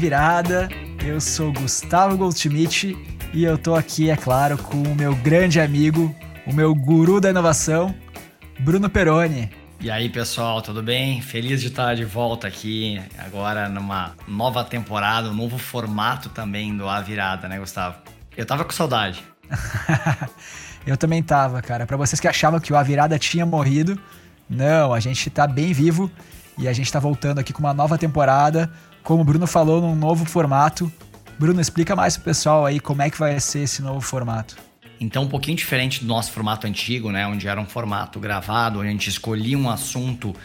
Virada. Eu sou Gustavo Goldschmidt e eu tô aqui, é claro, com o meu grande amigo, o meu guru da inovação, Bruno Peroni. E aí, pessoal, tudo bem? Feliz de estar de volta aqui agora numa nova temporada, um novo formato também do A Virada, né, Gustavo? Eu tava com saudade. eu também tava, cara. Para vocês que achavam que o A Virada tinha morrido, não, a gente tá bem vivo e a gente tá voltando aqui com uma nova temporada, como o Bruno falou, num novo formato. Bruno, explica mais pro pessoal aí como é que vai ser esse novo formato. Então, um pouquinho diferente do nosso formato antigo, né? Onde era um formato gravado, onde a gente escolhia um assunto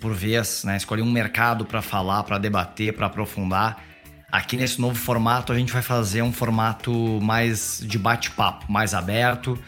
por vez, né? Escolhia um mercado para falar, para debater, para aprofundar. Aqui nesse novo formato, a gente vai fazer um formato mais de bate-papo, mais aberto,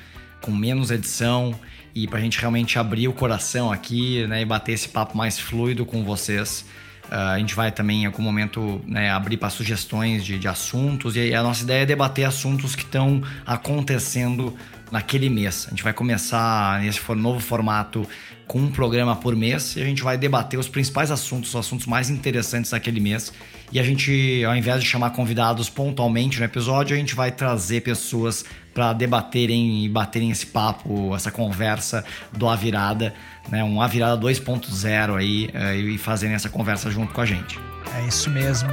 com menos edição e para a gente realmente abrir o coração aqui né, e bater esse papo mais fluido com vocês. Uh, a gente vai também em algum momento né, abrir para sugestões de, de, assuntos e a nossa ideia é debater assuntos que estão acontecendo naquele mês. A gente vai começar nesse novo formato com um programa por mês e a gente vai debater os principais assuntos, os assuntos mais interessantes daquele mês. E a gente, ao invés de chamar convidados pontualmente no episódio, a gente vai trazer pessoas para debaterem e baterem esse papo, essa conversa do A Virada né, um A Virada 2.0 aí é, e fazerem essa conversa junto com a gente. É isso mesmo.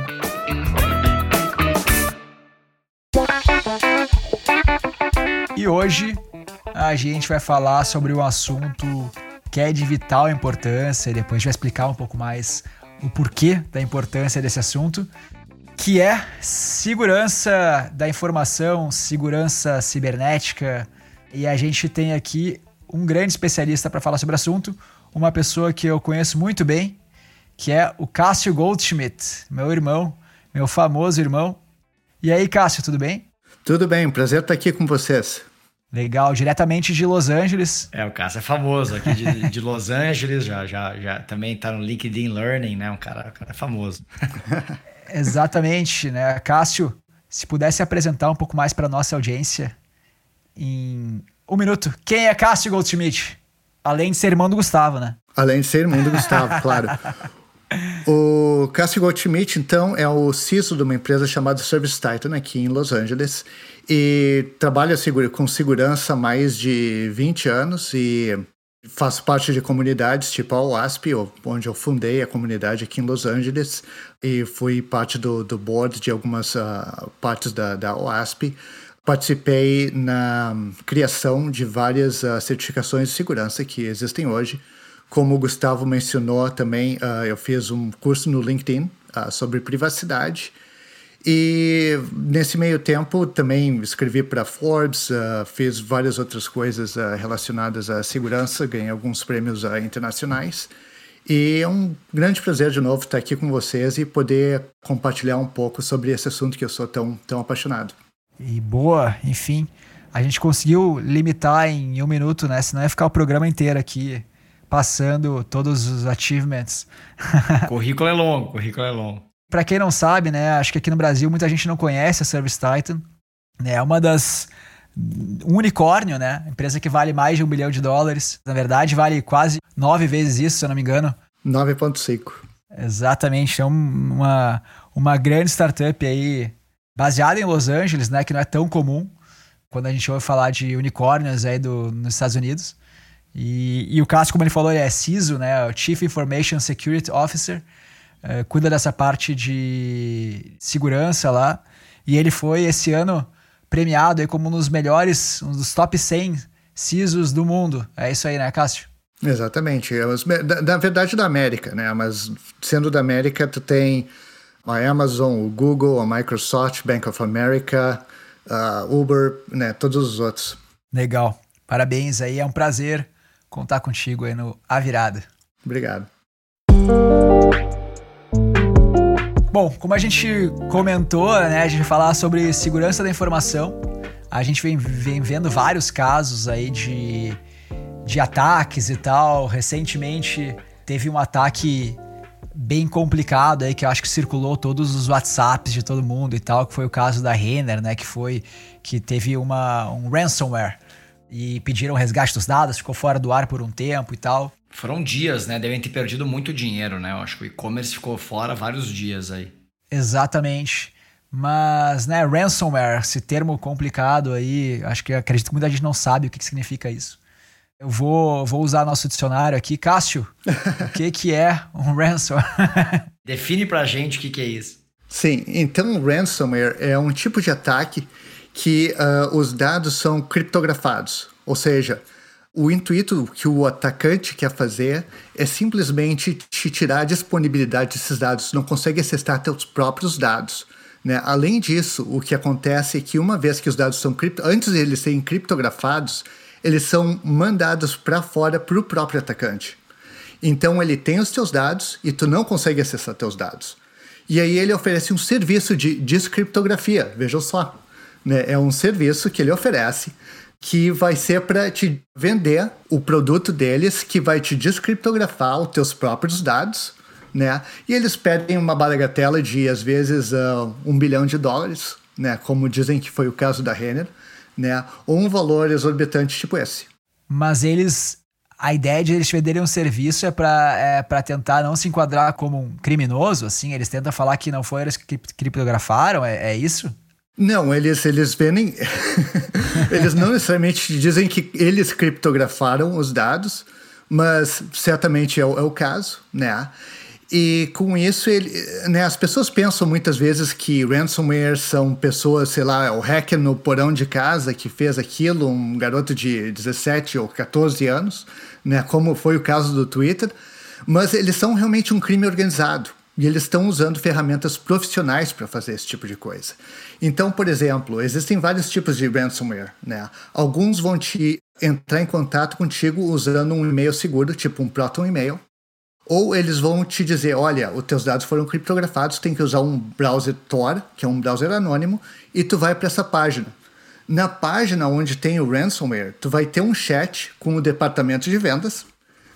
E hoje a gente vai falar sobre um assunto que é de vital importância e depois a gente vai explicar um pouco mais o porquê da importância desse assunto, que é segurança da informação, segurança cibernética. E a gente tem aqui um grande especialista para falar sobre o assunto, uma pessoa que eu conheço muito bem, que é o Cássio Goldschmidt, meu irmão, meu famoso irmão. E aí, Cássio, tudo bem? Tudo bem, prazer estar aqui com vocês. Legal, diretamente de Los Angeles. É, o Cássio é famoso aqui de, de Los Angeles, já, já, já também está no LinkedIn Learning, né? Um cara, um cara famoso. Exatamente, né? Cássio, se pudesse apresentar um pouco mais para nossa audiência em um minuto. Quem é Cássio Goldschmidt? Além de ser irmão do Gustavo, né? Além de ser irmão do Gustavo, claro. O Cássio Goldschmidt, então, é o CISO de uma empresa chamada Service Titan aqui em Los Angeles e trabalha com segurança há mais de 20 anos e faço parte de comunidades tipo a OASP, onde eu fundei a comunidade aqui em Los Angeles e fui parte do, do board de algumas uh, partes da, da OASP participei na criação de várias uh, certificações de segurança que existem hoje. Como o Gustavo mencionou também, uh, eu fiz um curso no LinkedIn sobre privacidade. E nesse meio tempo também escrevi para Forbes, fiz várias outras coisas relacionadas à segurança, ganhei alguns prêmios internacionais. E é um grande prazer de novo estar aqui com vocês e poder compartilhar um pouco sobre esse assunto que eu sou tão, tão apaixonado e boa, enfim. A gente conseguiu limitar em um minuto, né? Senão ia ficar o programa inteiro aqui passando todos os achievements. currículo é longo, currículo é longo. Para quem não sabe, né? Acho que aqui no Brasil muita gente não conhece a Service Titan. Né, é uma das um unicórnio, né? Empresa que vale mais de um bilhão de dólares. Na verdade, vale quase nove vezes isso, se eu não me engano. 9,5. Exatamente. É uma, uma grande startup aí baseada em Los Angeles, né, que não é tão comum quando a gente ouve falar de unicórnios aí do, nos Estados Unidos. E, e o Cássio, como ele falou, ele é CISO, né, o Chief Information Security Officer, é, cuida dessa parte de segurança lá. E ele foi esse ano premiado aí como um dos melhores, um dos top 100 CISOs do mundo. É isso aí, né, Cássio? Exatamente. Na verdade, da América, né? Mas sendo da América, tu tem a Amazon, o Google, a Microsoft, Bank of America, a Uber, né, todos os outros. Legal. Parabéns aí, é um prazer contar contigo aí no A Virada. Obrigado. Bom, como a gente comentou, né, a gente falar sobre segurança da informação. A gente vem, vem vendo vários casos aí de, de ataques e tal. Recentemente teve um ataque bem complicado aí que eu acho que circulou todos os WhatsApps de todo mundo e tal, que foi o caso da Renner, né, que foi que teve uma um ransomware e pediram resgate dos dados, ficou fora do ar por um tempo e tal. Foram dias, né? Devem ter perdido muito dinheiro, né? Eu acho que o e-commerce ficou fora vários dias aí. Exatamente. Mas, né, ransomware, esse termo complicado aí, acho que acredito que muita gente não sabe o que, que significa isso. Eu vou, vou usar nosso dicionário aqui. Cássio, o que, que é um ransomware? Define pra gente o que, que é isso. Sim, então ransomware é um tipo de ataque que uh, os dados são criptografados, ou seja, o intuito que o atacante quer fazer é simplesmente te tirar a disponibilidade desses dados, não consegue acessar teus próprios dados. Né? Além disso, o que acontece é que uma vez que os dados são cripto, antes de eles serem criptografados, eles são mandados para fora para o próprio atacante. Então ele tem os teus dados e tu não consegue acessar teus dados. E aí ele oferece um serviço de descriptografia, veja só. Né? É um serviço que ele oferece que vai ser para te vender o produto deles, que vai te descriptografar os teus próprios dados, né? E eles pedem uma bagatela de, às vezes, uh, um bilhão de dólares, né? Como dizem que foi o caso da Renner, né? Ou um valor exorbitante tipo esse. Mas eles... A ideia de eles venderem um serviço é para é tentar não se enquadrar como um criminoso, assim? Eles tentam falar que não foi eles que criptografaram, é, é isso? Não, eles, eles vendem. eles não necessariamente dizem que eles criptografaram os dados, mas certamente é o, é o caso, né? E com isso, ele, né, as pessoas pensam muitas vezes que ransomware são pessoas, sei lá, o hacker no porão de casa que fez aquilo, um garoto de 17 ou 14 anos, né, como foi o caso do Twitter, mas eles são realmente um crime organizado. E eles estão usando ferramentas profissionais para fazer esse tipo de coisa. Então, por exemplo, existem vários tipos de ransomware. Né? Alguns vão te entrar em contato contigo usando um e-mail seguro, tipo um Proton e-mail. Ou eles vão te dizer, olha, os teus dados foram criptografados, tem que usar um browser Tor, que é um browser anônimo, e tu vai para essa página. Na página onde tem o ransomware, tu vai ter um chat com o departamento de vendas,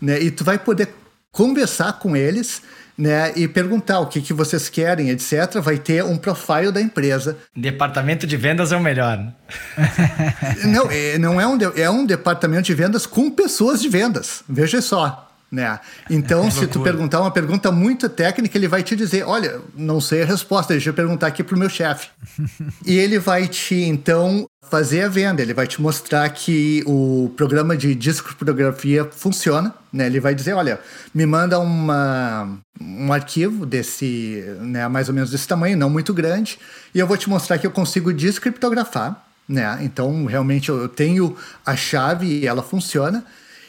né? E tu vai poder conversar com eles né, e perguntar o que, que vocês querem, etc., vai ter um profile da empresa. Departamento de vendas é o melhor. não, é, não é um, é um departamento de vendas com pessoas de vendas. Veja só. Né? Então, é se tu perguntar uma pergunta muito técnica, ele vai te dizer: Olha, não sei a resposta, deixa eu perguntar aqui pro meu chefe. e ele vai te, então, fazer a venda, ele vai te mostrar que o programa de discografia funciona. Né? Ele vai dizer: Olha, me manda uma, um arquivo desse, né, mais ou menos desse tamanho, não muito grande, e eu vou te mostrar que eu consigo descriptografar. Né? Então, realmente, eu tenho a chave e ela funciona.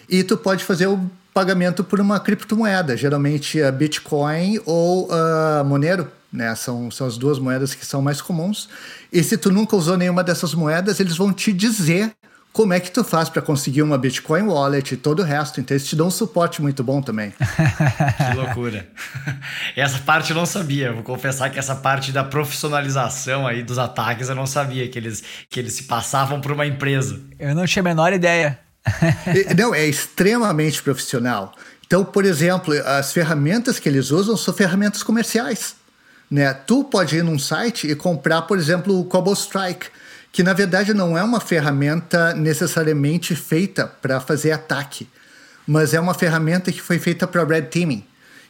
E tu pode fazer o pagamento por uma criptomoeda, geralmente a Bitcoin ou a Monero, né? São, são as duas moedas que são mais comuns. E se tu nunca usou nenhuma dessas moedas, eles vão te dizer como é que tu faz para conseguir uma Bitcoin Wallet e todo o resto. Então, eles te dão um suporte muito bom também. que loucura. Essa parte eu não sabia. Vou confessar que essa parte da profissionalização aí dos ataques eu não sabia que eles, que eles se passavam por uma empresa. Eu não tinha a menor ideia. Não, é extremamente profissional. Então, por exemplo, as ferramentas que eles usam são ferramentas comerciais. Né? Tu pode ir num site e comprar, por exemplo, o Cobble Strike, que na verdade não é uma ferramenta necessariamente feita para fazer ataque, mas é uma ferramenta que foi feita para red teaming.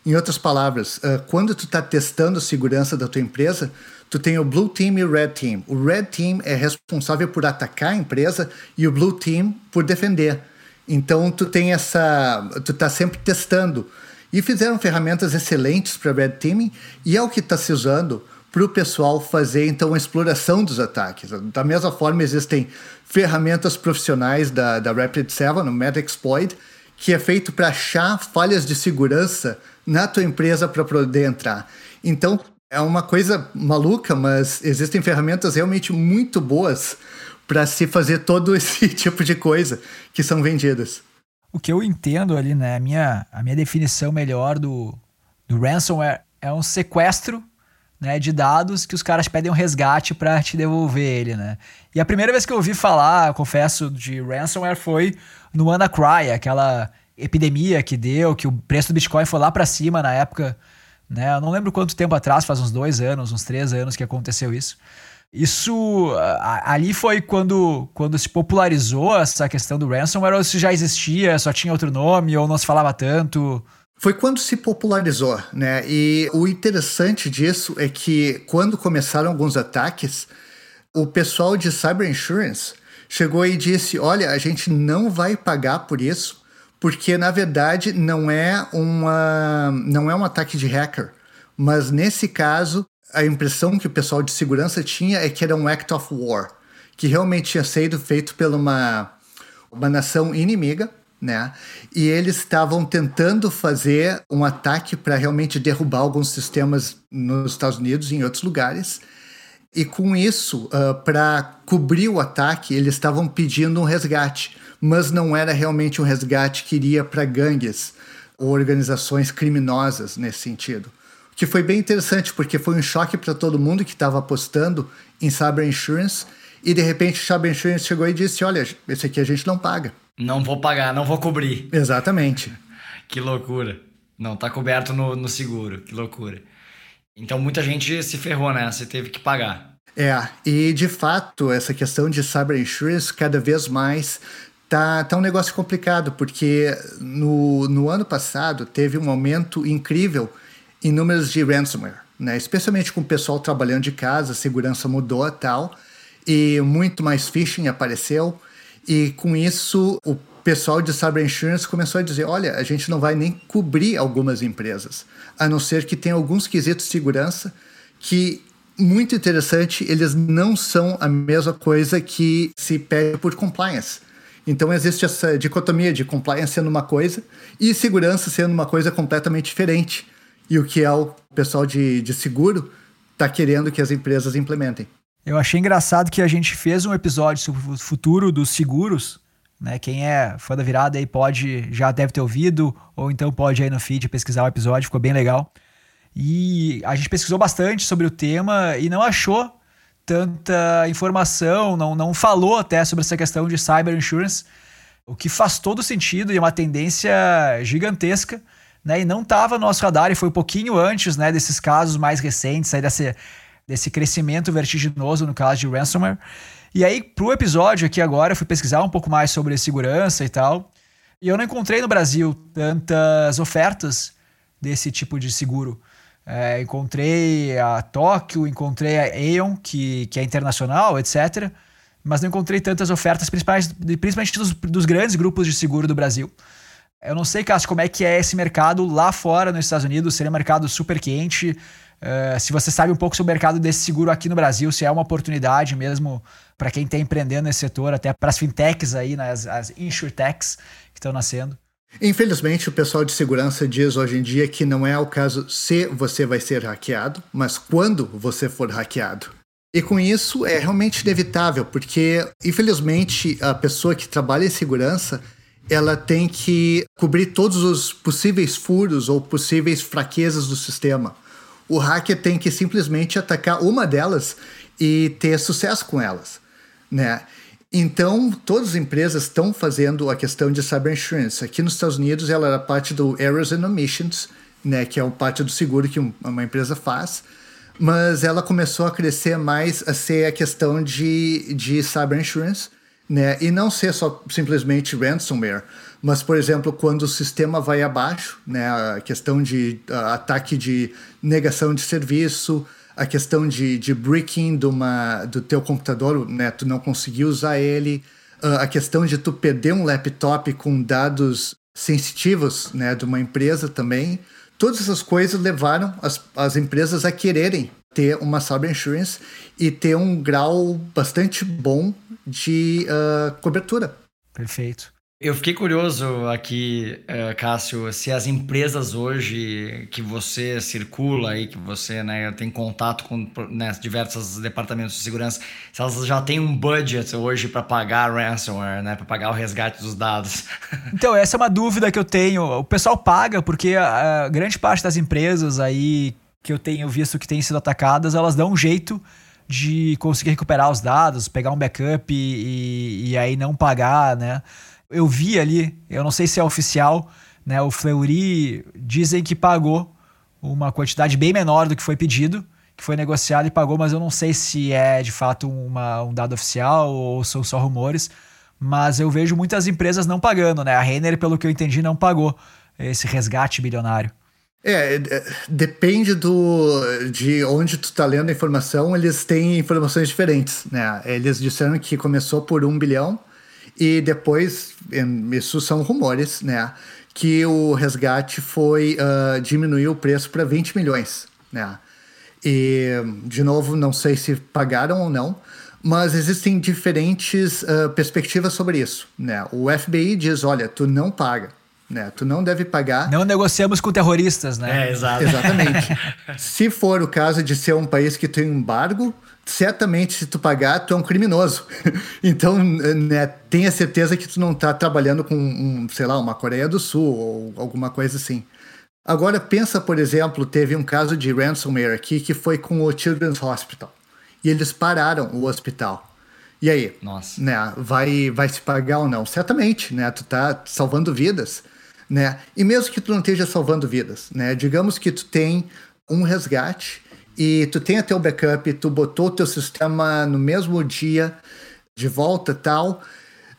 Em outras palavras, uh, quando tu está testando a segurança da tua empresa, tu tem o Blue Team e o Red Team. O Red Team é responsável por atacar a empresa e o Blue Team por defender. Então tu tem essa, tu está sempre testando. E fizeram ferramentas excelentes para Red Teaming e é o que está se usando para o pessoal fazer então a exploração dos ataques. Da mesma forma existem ferramentas profissionais da, da Rapid7, o Metaxploit, que é feito para achar falhas de segurança na tua empresa para poder entrar. Então, é uma coisa maluca, mas existem ferramentas realmente muito boas para se fazer todo esse tipo de coisa que são vendidas. O que eu entendo ali, né, a minha, a minha definição melhor do, do ransomware é um sequestro né, de dados que os caras pedem um resgate para te devolver ele, né? E a primeira vez que eu ouvi falar, confesso, de ransomware foi no WannaCry, aquela epidemia que deu, que o preço do Bitcoin foi lá para cima na época, né? Eu não lembro quanto tempo atrás, faz uns dois anos, uns três anos que aconteceu isso. Isso ali foi quando, quando se popularizou essa questão do ransomware, ou se já existia, só tinha outro nome, ou não se falava tanto? foi quando se popularizou, né? E o interessante disso é que quando começaram alguns ataques, o pessoal de Cyber Insurance chegou e disse: Olha, a gente não vai pagar por isso, porque na verdade não é, uma, não é um ataque de hacker. Mas nesse caso, a impressão que o pessoal de segurança tinha é que era um act of war, que realmente tinha sido feito por uma, uma nação inimiga né? E eles estavam tentando fazer um ataque para realmente derrubar alguns sistemas nos Estados Unidos e em outros lugares. E com isso, uh, para cobrir o ataque, eles estavam pedindo um resgate, mas não era realmente um resgate que iria para gangues ou organizações criminosas nesse sentido. Que foi bem interessante, porque foi um choque para todo mundo que estava apostando em cyber insurance, e de repente o cyber insurance chegou e disse: Olha, esse aqui a gente não paga. Não vou pagar, não vou cobrir. Exatamente. que loucura. Não, tá coberto no, no seguro. Que loucura. Então muita gente se ferrou nessa e teve que pagar. É, e de fato, essa questão de cyber insurance cada vez mais tá, tá um negócio complicado, porque no, no ano passado teve um aumento incrível em números de ransomware, né? Especialmente com o pessoal trabalhando de casa, a segurança mudou tal, e muito mais phishing apareceu. E com isso, o pessoal de Cyber Insurance começou a dizer: olha, a gente não vai nem cobrir algumas empresas, a não ser que tenha alguns quesitos de segurança que, muito interessante, eles não são a mesma coisa que se pede por compliance. Então existe essa dicotomia de compliance sendo uma coisa e segurança sendo uma coisa completamente diferente. E o que é o pessoal de, de seguro está querendo que as empresas implementem. Eu achei engraçado que a gente fez um episódio sobre o futuro dos seguros. Né? Quem é fã da virada aí pode, já deve ter ouvido, ou então pode aí no feed pesquisar o episódio, ficou bem legal. E a gente pesquisou bastante sobre o tema e não achou tanta informação, não, não falou até sobre essa questão de cyber insurance, o que faz todo sentido e é uma tendência gigantesca. Né, e não estava no nosso radar, e foi um pouquinho antes né, desses casos mais recentes, aí dessa, desse crescimento vertiginoso no caso de ransomware. E aí, pro episódio aqui agora, eu fui pesquisar um pouco mais sobre segurança e tal. E eu não encontrei no Brasil tantas ofertas desse tipo de seguro. É, encontrei a Tóquio, encontrei a Aeon, que, que é internacional, etc. Mas não encontrei tantas ofertas, principalmente, principalmente dos, dos grandes grupos de seguro do Brasil. Eu não sei, Cássio, como é que é esse mercado lá fora nos Estados Unidos. Seria um mercado super quente. Uh, se você sabe um pouco sobre o mercado desse seguro aqui no Brasil, se é uma oportunidade mesmo para quem está empreendendo nesse setor, até para as fintechs aí, né, as, as insurtechs que estão nascendo. Infelizmente, o pessoal de segurança diz hoje em dia que não é o caso se você vai ser hackeado, mas quando você for hackeado. E com isso é realmente inevitável, porque infelizmente a pessoa que trabalha em segurança ela tem que cobrir todos os possíveis furos ou possíveis fraquezas do sistema o hacker tem que simplesmente atacar uma delas e ter sucesso com elas, né? Então, todas as empresas estão fazendo a questão de cyber insurance. Aqui nos Estados Unidos, ela era parte do Errors and Omissions, né, que é uma parte do seguro que uma empresa faz, mas ela começou a crescer mais a ser a questão de, de cyber insurance, né, e não ser só simplesmente ransomware, mas, por exemplo, quando o sistema vai abaixo, né, a questão de uh, ataque de negação de serviço, a questão de, de breaking de uma, do teu computador, né, tu não conseguir usar ele, uh, a questão de tu perder um laptop com dados sensitivos né, de uma empresa também, todas essas coisas levaram as, as empresas a quererem ter uma cyber insurance e ter um grau bastante bom de uh, cobertura. Perfeito. Eu fiquei curioso aqui, uh, Cássio, se as empresas hoje que você circula e que você né, tem contato com né, diversos departamentos de segurança, se elas já têm um budget hoje para pagar ransomware, né, para pagar o resgate dos dados. Então, essa é uma dúvida que eu tenho. O pessoal paga porque a, a grande parte das empresas aí que eu tenho visto que têm sido atacadas, elas dão um jeito de conseguir recuperar os dados, pegar um backup e, e, e aí não pagar, né? eu vi ali, eu não sei se é oficial, né? O Fleury dizem que pagou uma quantidade bem menor do que foi pedido, que foi negociado e pagou, mas eu não sei se é de fato uma, um dado oficial ou são só rumores. Mas eu vejo muitas empresas não pagando, né? A Renner, pelo que eu entendi, não pagou esse resgate bilionário? É, é, depende do, de onde tu tá lendo a informação, eles têm informações diferentes, né? Eles disseram que começou por um bilhão e depois, isso são rumores, né? Que o resgate foi uh, diminuir o preço para 20 milhões, né? E, de novo, não sei se pagaram ou não, mas existem diferentes uh, perspectivas sobre isso, né? O FBI diz, olha, tu não paga, né? Tu não deve pagar. Não negociamos com terroristas, né? É, exato. Exatamente. se for o caso de ser um país que tem embargo, certamente se tu pagar, tu é um criminoso. então, né, tenha certeza que tu não está trabalhando com, um, sei lá, uma Coreia do Sul ou alguma coisa assim. Agora, pensa, por exemplo, teve um caso de ransomware aqui que foi com o Children's Hospital. E eles pararam o hospital. E aí? Nossa. Né, vai, vai se pagar ou não? Certamente, né? Tu tá salvando vidas né? E mesmo que tu não esteja salvando vidas, né? Digamos que tu tem um resgate e tu tem até o backup, tu botou o teu sistema no mesmo dia de volta tal,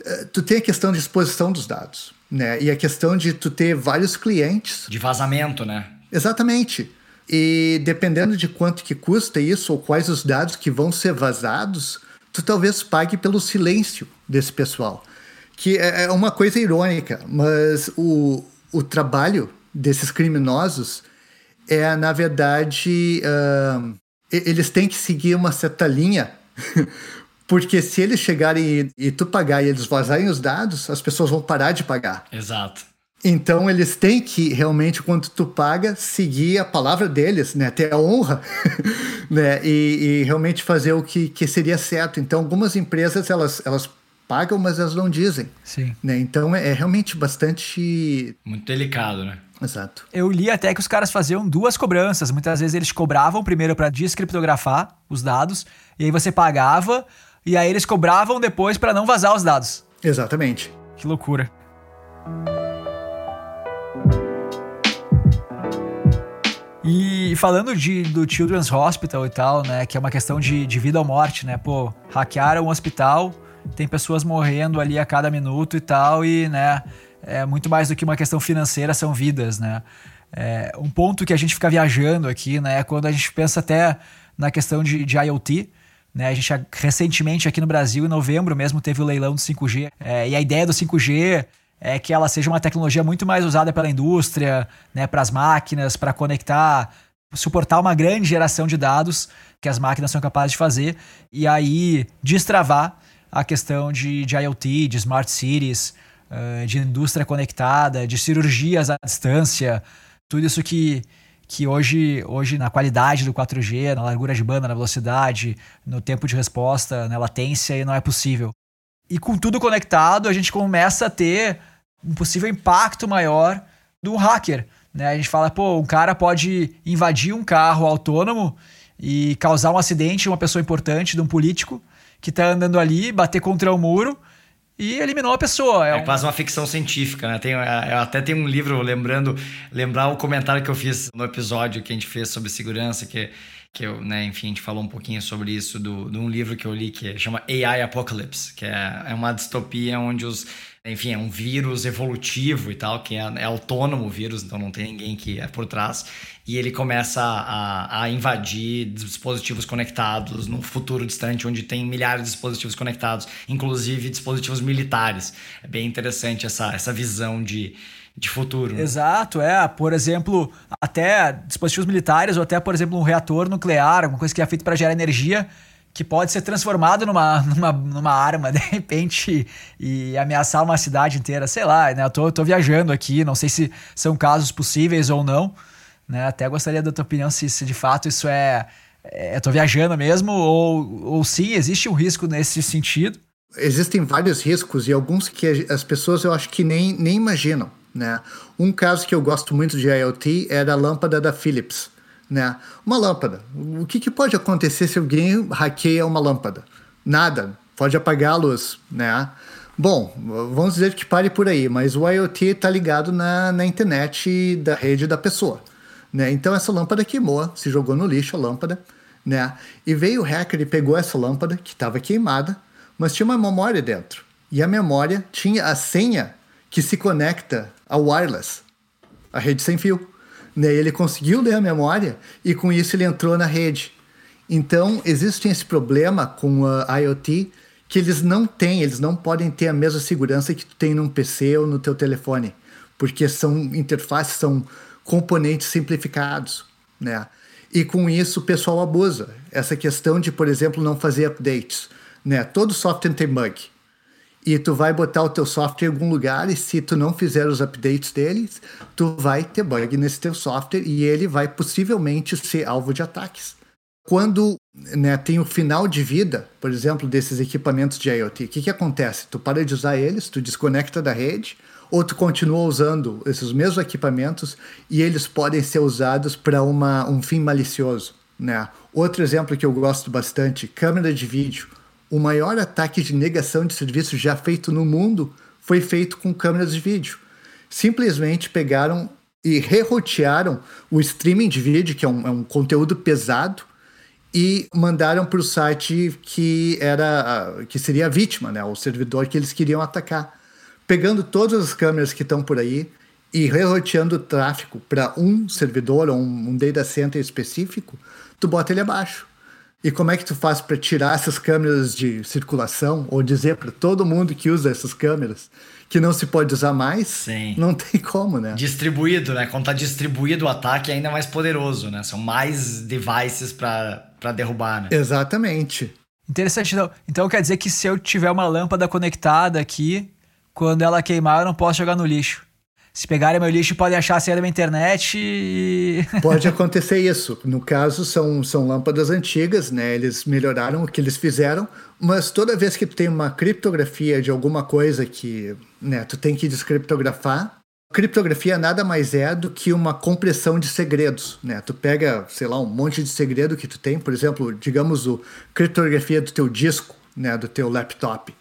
eh, tu tem a questão de exposição dos dados, né? E a questão de tu ter vários clientes. De vazamento, né? Exatamente. E dependendo de quanto que custa isso ou quais os dados que vão ser vazados, tu talvez pague pelo silêncio desse pessoal que é, é uma coisa irônica, mas o, o trabalho desses criminosos é, na verdade, uh, eles têm que seguir uma certa linha, porque se eles chegarem e, e, tu pagar e eles vazarem os dados, as pessoas vão parar de pagar. Exato. Então eles têm que realmente, quando tu paga, seguir a palavra deles, né? Ter a honra, né? E, e, realmente fazer o que, que seria certo. Então algumas empresas elas, elas pagam, mas elas não dizem. Sim. Né? Então é, é realmente bastante. Muito delicado, né? Exato. Eu li até que os caras faziam duas cobranças. Muitas vezes eles cobravam primeiro para descriptografar os dados, e aí você pagava, e aí eles cobravam depois para não vazar os dados. Exatamente. Que loucura. E falando de, do Children's Hospital e tal, né, que é uma questão de, de vida ou morte, né, pô, hackearam um hospital, tem pessoas morrendo ali a cada minuto e tal, e, né, é muito mais do que uma questão financeira, são vidas, né. É, um ponto que a gente fica viajando aqui, né, é quando a gente pensa até na questão de, de IoT, né, a gente recentemente aqui no Brasil, em novembro mesmo, teve o leilão do 5G. É, e a ideia do 5G é que ela seja uma tecnologia muito mais usada pela indústria, né, para as máquinas, para conectar, suportar uma grande geração de dados que as máquinas são capazes de fazer e aí destravar a questão de, de IoT, de smart cities, uh, de indústria conectada, de cirurgias à distância, tudo isso que, que hoje, hoje na qualidade do 4G, na largura de banda, na velocidade, no tempo de resposta, na latência, não é possível. E com tudo conectado, a gente começa a ter um possível impacto maior do hacker. Né? A gente fala, pô, um cara pode invadir um carro autônomo e causar um acidente de uma pessoa importante, de um político, que está andando ali, bater contra o muro e eliminou a pessoa. É, é um... quase uma ficção científica, né? Tem, é, eu até tem um livro lembrando, lembrar o comentário que eu fiz no episódio que a gente fez sobre segurança, que, que eu, né, enfim, a gente falou um pouquinho sobre isso do, de um livro que eu li que chama AI Apocalypse, que é, é uma distopia onde os enfim, é um vírus evolutivo e tal, que é, é autônomo o vírus, então não tem ninguém que é por trás. E ele começa a, a, invadir dispositivos conectados no futuro distante, onde tem milhares de dispositivos conectados, inclusive dispositivos militares. É bem interessante essa, essa visão de, de futuro. Né? Exato, é. Por exemplo, até dispositivos militares, ou até, por exemplo, um reator nuclear, alguma coisa que é feita para gerar energia que pode ser transformado numa, numa, numa arma, de repente, e ameaçar uma cidade inteira. Sei lá, né? Eu tô, tô viajando aqui, não sei se são casos possíveis ou não. Né? Até gostaria da tua opinião se, se de fato isso é. é tô viajando mesmo, ou, ou sim, existe um risco nesse sentido. Existem vários riscos e alguns que as pessoas eu acho que nem, nem imaginam. Né? Um caso que eu gosto muito de IoT era a lâmpada da Philips né? Uma lâmpada. O que, que pode acontecer se alguém hackeia uma lâmpada? Nada. Pode apagar a luz, né? Bom, vamos dizer que pare por aí, mas o IoT está ligado na, na internet da rede da pessoa. Né? Então essa lâmpada queimou, se jogou no lixo a lâmpada, né? E veio o hacker e pegou essa lâmpada que estava queimada, mas tinha uma memória dentro. E a memória tinha a senha que se conecta ao wireless. a rede sem fio. Né? Ele conseguiu ler a memória e com isso ele entrou na rede. Então, existe esse problema com a IoT que eles não têm, eles não podem ter a mesma segurança que tu tem num PC ou no teu telefone, porque são interfaces, são componentes simplificados, né? E com isso o pessoal abusa. Essa questão de, por exemplo, não fazer updates, né? Todo software tem bug. E tu vai botar o teu software em algum lugar e se tu não fizer os updates deles, tu vai ter bug nesse teu software e ele vai possivelmente ser alvo de ataques. Quando né, tem o final de vida, por exemplo, desses equipamentos de IoT, o que, que acontece? Tu para de usar eles, tu desconecta da rede, ou tu continua usando esses mesmos equipamentos e eles podem ser usados para um fim malicioso. Né? Outro exemplo que eu gosto bastante, câmera de vídeo. O maior ataque de negação de serviço já feito no mundo foi feito com câmeras de vídeo. Simplesmente pegaram e rerotearam o streaming de vídeo, que é um, é um conteúdo pesado, e mandaram para o site que era que seria a vítima, né, o servidor que eles queriam atacar, pegando todas as câmeras que estão por aí e reroteando o tráfego para um servidor ou um, um data center específico, tu bota ele abaixo. E como é que tu faz para tirar essas câmeras de circulação ou dizer para todo mundo que usa essas câmeras que não se pode usar mais? Sim. Não tem como, né? Distribuído, né? Quando tá distribuído o ataque é ainda mais poderoso, né? São mais devices para derrubar, né? Exatamente. Interessante. Então, então quer dizer que se eu tiver uma lâmpada conectada aqui, quando ela queimar, eu não posso jogar no lixo. Se pegarem meu lixo, podem achar a senha da minha internet e. Pode acontecer isso. No caso, são, são lâmpadas antigas, né? Eles melhoraram o que eles fizeram, mas toda vez que tem uma criptografia de alguma coisa que né, tu tem que descriptografar, criptografia nada mais é do que uma compressão de segredos, né? Tu pega, sei lá, um monte de segredo que tu tem, por exemplo, digamos o criptografia do teu disco, né, do teu laptop.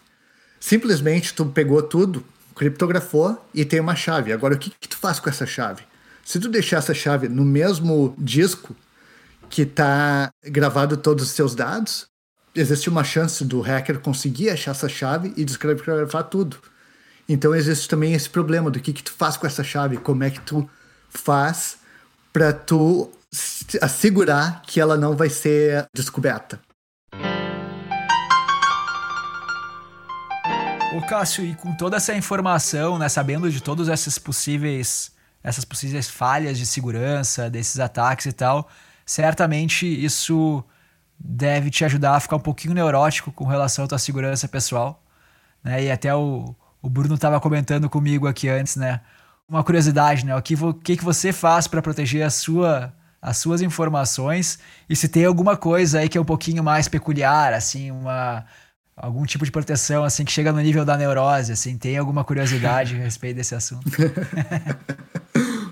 Simplesmente tu pegou tudo, criptografou e tem uma chave. Agora, o que, que tu faz com essa chave? Se tu deixar essa chave no mesmo disco que está gravado todos os seus dados, existe uma chance do hacker conseguir achar essa chave e descriptografar tudo. Então existe também esse problema do que, que tu faz com essa chave, como é que tu faz para tu assegurar que ela não vai ser descoberta. Ô Cássio, e com toda essa informação, né, sabendo de todas essas possíveis, essas possíveis falhas de segurança, desses ataques e tal, certamente isso deve te ajudar a ficar um pouquinho neurótico com relação à tua segurança pessoal. Né? E até o, o Bruno estava comentando comigo aqui antes, né? Uma curiosidade, né? O que, que, que você faz para proteger a sua, as suas informações e se tem alguma coisa aí que é um pouquinho mais peculiar, assim, uma algum tipo de proteção assim que chega no nível da neurose, assim, tem alguma curiosidade a respeito desse assunto?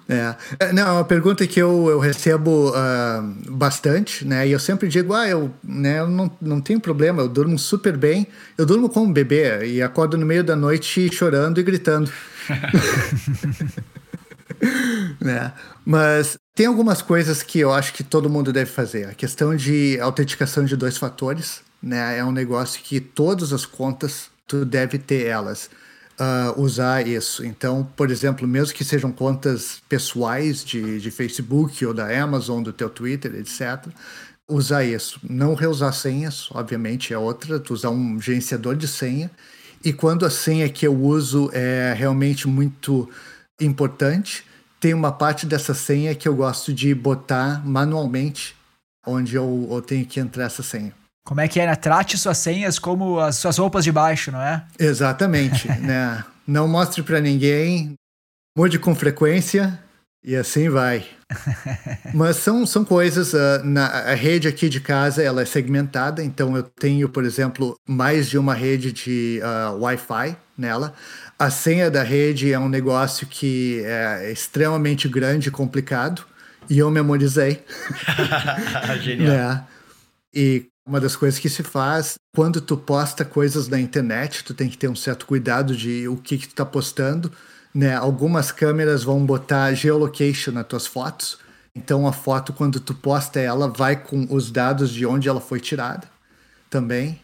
É. é. Não, é uma pergunta que eu, eu recebo uh, bastante, né? E eu sempre digo, ah, eu, né, eu não, não tenho problema, eu durmo super bem, eu durmo como um bebê e acordo no meio da noite chorando e gritando. né? Mas tem algumas coisas que eu acho que todo mundo deve fazer. A questão de autenticação de dois fatores, né? É um negócio que todas as contas tu deve ter elas. Uh, usar isso. Então, por exemplo, mesmo que sejam contas pessoais de, de Facebook ou da Amazon, do teu Twitter, etc., usar isso. Não reusar senhas, obviamente, é outra. Tu usar um gerenciador de senha. E quando a senha que eu uso é realmente muito importante, tem uma parte dessa senha que eu gosto de botar manualmente, onde eu, eu tenho que entrar essa senha. Como é que é, né? Trate suas senhas como as suas roupas de baixo, não é? Exatamente, né? Não mostre para ninguém, mude com frequência e assim vai. Mas são, são coisas, uh, na, a rede aqui de casa ela é segmentada, então eu tenho, por exemplo, mais de uma rede de uh, Wi-Fi nela. A senha da rede é um negócio que é extremamente grande e complicado, e eu memorizei. Genial. né? E uma das coisas que se faz quando tu posta coisas na internet, tu tem que ter um certo cuidado de o que, que tu tá postando. Né? Algumas câmeras vão botar geolocation nas tuas fotos. Então a foto, quando tu posta ela, vai com os dados de onde ela foi tirada também.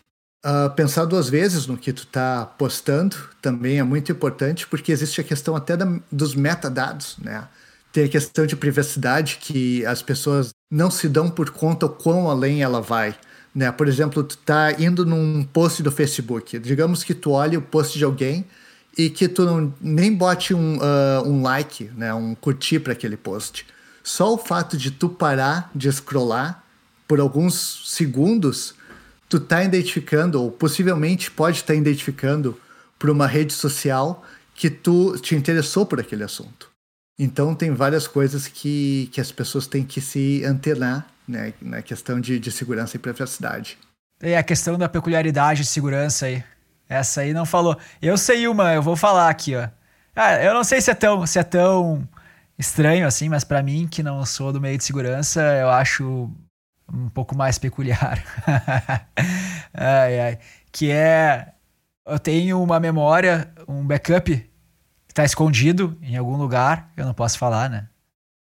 Uh, pensar duas vezes no que tu tá postando também é muito importante, porque existe a questão até da, dos metadados, né? Tem a questão de privacidade que as pessoas não se dão por conta o quão além ela vai. Né? Por exemplo, tu tá indo num post do Facebook. Digamos que tu olhe o post de alguém e que tu não, nem bote um, uh, um like, né? um curtir para aquele post. Só o fato de tu parar de scrollar por alguns segundos, tu tá identificando, ou possivelmente pode estar tá identificando por uma rede social que tu te interessou por aquele assunto. Então tem várias coisas que, que as pessoas têm que se antenar né, na questão de, de segurança e privacidade. E a questão da peculiaridade de segurança aí. Essa aí não falou. Eu sei uma, eu vou falar aqui, ó. Ah, eu não sei se é tão, se é tão estranho assim, mas para mim, que não sou do meio de segurança, eu acho um pouco mais peculiar. ai, ai. Que é. Eu tenho uma memória, um backup que tá escondido em algum lugar, eu não posso falar, né?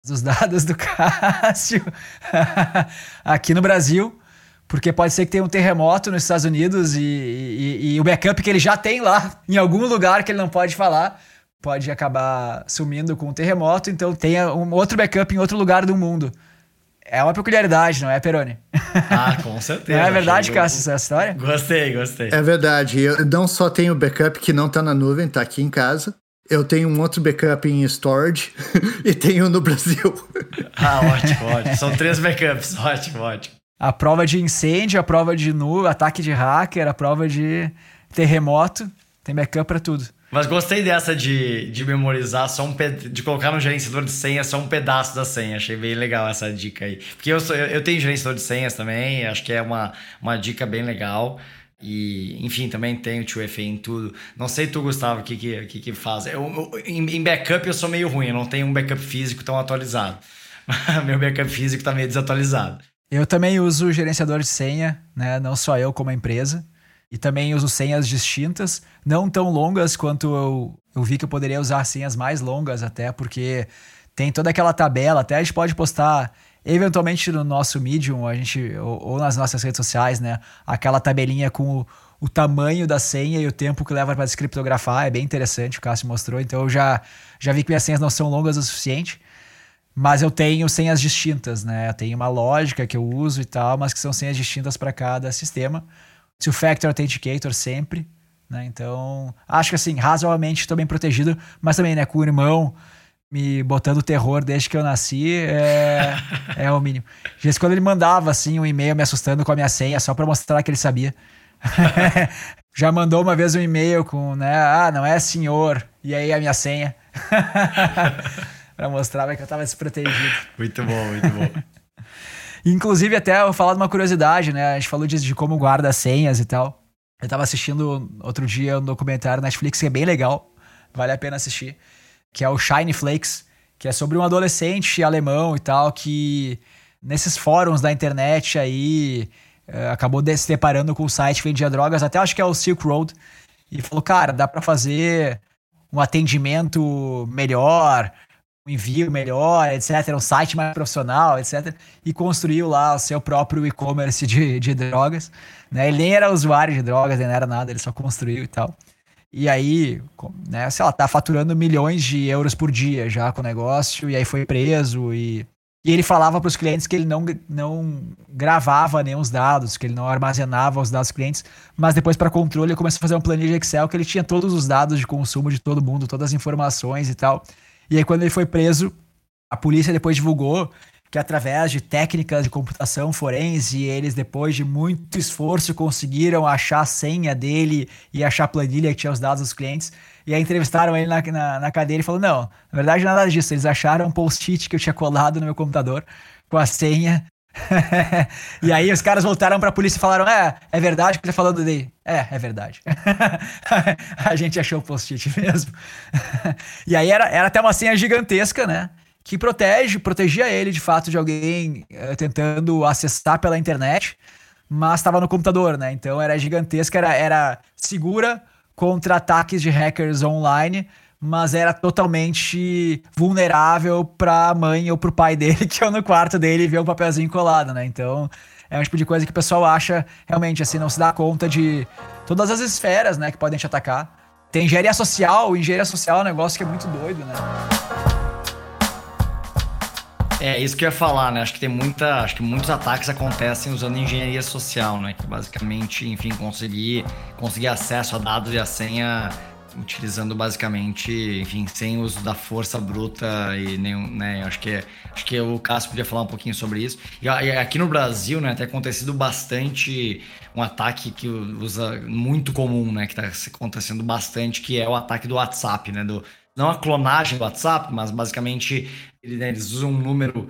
Dos dados do Cássio aqui no Brasil, porque pode ser que tenha um terremoto nos Estados Unidos e, e, e o backup que ele já tem lá, em algum lugar que ele não pode falar, pode acabar sumindo com o um terremoto, então tenha um outro backup em outro lugar do mundo. É uma peculiaridade, não é, Peroni? Ah, com certeza. Não é verdade, Cássio, essa história? Gostei, gostei. É verdade. Eu não só tenho backup que não tá na nuvem, tá aqui em casa. Eu tenho um outro backup em storage e tenho no Brasil. Ah, ótimo, ótimo. São três backups. Ótimo, ótimo. A prova de incêndio, a prova de nu, ataque de hacker, a prova de terremoto. Tem backup para tudo. Mas gostei dessa de, de memorizar só um de colocar no gerenciador de senha só um pedaço da senha. Achei bem legal essa dica aí. Porque eu, sou, eu, eu tenho gerenciador de senhas também, acho que é uma, uma dica bem legal. E, enfim, também tenho 2FA em tudo. Não sei tu, Gustavo, o que, que, que, que faz. Eu, eu, em, backup eu sou meio ruim, eu não tenho um backup físico tão atualizado. Meu backup físico tá meio desatualizado. Eu também uso gerenciador de senha, né? Não só eu como a empresa. E também uso senhas distintas, não tão longas quanto eu, eu vi que eu poderia usar senhas mais longas até, porque tem toda aquela tabela, até a gente pode postar eventualmente no nosso Medium, a gente, ou, ou nas nossas redes sociais, né? Aquela tabelinha com o, o tamanho da senha e o tempo que leva para descriptografar, é bem interessante, o Cássio mostrou, então eu já, já vi que minhas senhas não são longas o suficiente. Mas eu tenho senhas distintas, né? Eu tenho uma lógica que eu uso e tal, mas que são senhas distintas para cada sistema. Two-factor authenticator sempre, né? Então, acho que assim, razoavelmente bem protegido, mas também, né, com o irmão me botando terror desde que eu nasci, é, é o mínimo. Já quando ele mandava assim um e-mail me assustando com a minha senha só para mostrar que ele sabia. Já mandou uma vez um e-mail com, né, ah, não é senhor, e aí a minha senha. para mostrar que eu tava desprotegido. Muito bom, muito bom. Inclusive, até eu falar de uma curiosidade, né? A gente falou de, de como guarda senhas e tal. Eu tava assistindo outro dia um documentário na Netflix que é bem legal, vale a pena assistir, que é o Shiny Flakes, que é sobre um adolescente alemão e tal, que nesses fóruns da internet aí uh, acabou se deparando com o site que vendia drogas, até acho que é o Silk Road, e falou, cara, dá para fazer um atendimento melhor, um envio melhor, etc., um site mais profissional, etc., e construiu lá o seu próprio e-commerce de, de drogas. Né? Ele nem era usuário de drogas, nem era nada, ele só construiu e tal. E aí, né, sei lá, tá faturando milhões de euros por dia já com o negócio, e aí foi preso e e ele falava para os clientes que ele não, não gravava nenhum os dados, que ele não armazenava os dados dos clientes, mas depois, para controle, ele começou a fazer um planilha Excel que ele tinha todos os dados de consumo de todo mundo, todas as informações e tal. E aí, quando ele foi preso, a polícia depois divulgou que através de técnicas de computação forense, eles depois de muito esforço conseguiram achar a senha dele e achar a planilha que tinha os dados dos clientes. E aí entrevistaram ele na, na, na cadeira e falou: não, na verdade nada disso. Eles acharam um post-it que eu tinha colado no meu computador com a senha. e aí os caras voltaram para a polícia e falaram: é, é verdade que você falando dele. É, é verdade. a gente achou o post-it mesmo. e aí era, era até uma senha gigantesca, né? Que protege, protegia ele de fato de alguém uh, tentando acessar pela internet, mas estava no computador, né? Então era gigantesca, era, era segura contra ataques de hackers online, mas era totalmente vulnerável para a mãe ou para o pai dele que eu no quarto dele vê um papelzinho colado, né? Então é um tipo de coisa que o pessoal acha realmente assim, não se dá conta de todas as esferas, né, que podem te atacar. Tem engenharia social, engenharia social é um negócio que é muito doido, né? É, isso que eu ia falar, né? Acho que tem muita. Acho que muitos ataques acontecem usando engenharia social, né? Que basicamente, enfim, conseguir, conseguir acesso a dados e a senha utilizando basicamente, enfim, sem uso da força bruta e nenhum, né? Acho que, acho que o Cássio podia falar um pouquinho sobre isso. E aqui no Brasil, né, tem acontecido bastante um ataque que usa muito comum, né, que está acontecendo bastante, que é o ataque do WhatsApp, né, do não a clonagem do WhatsApp, mas basicamente né, eles usam um número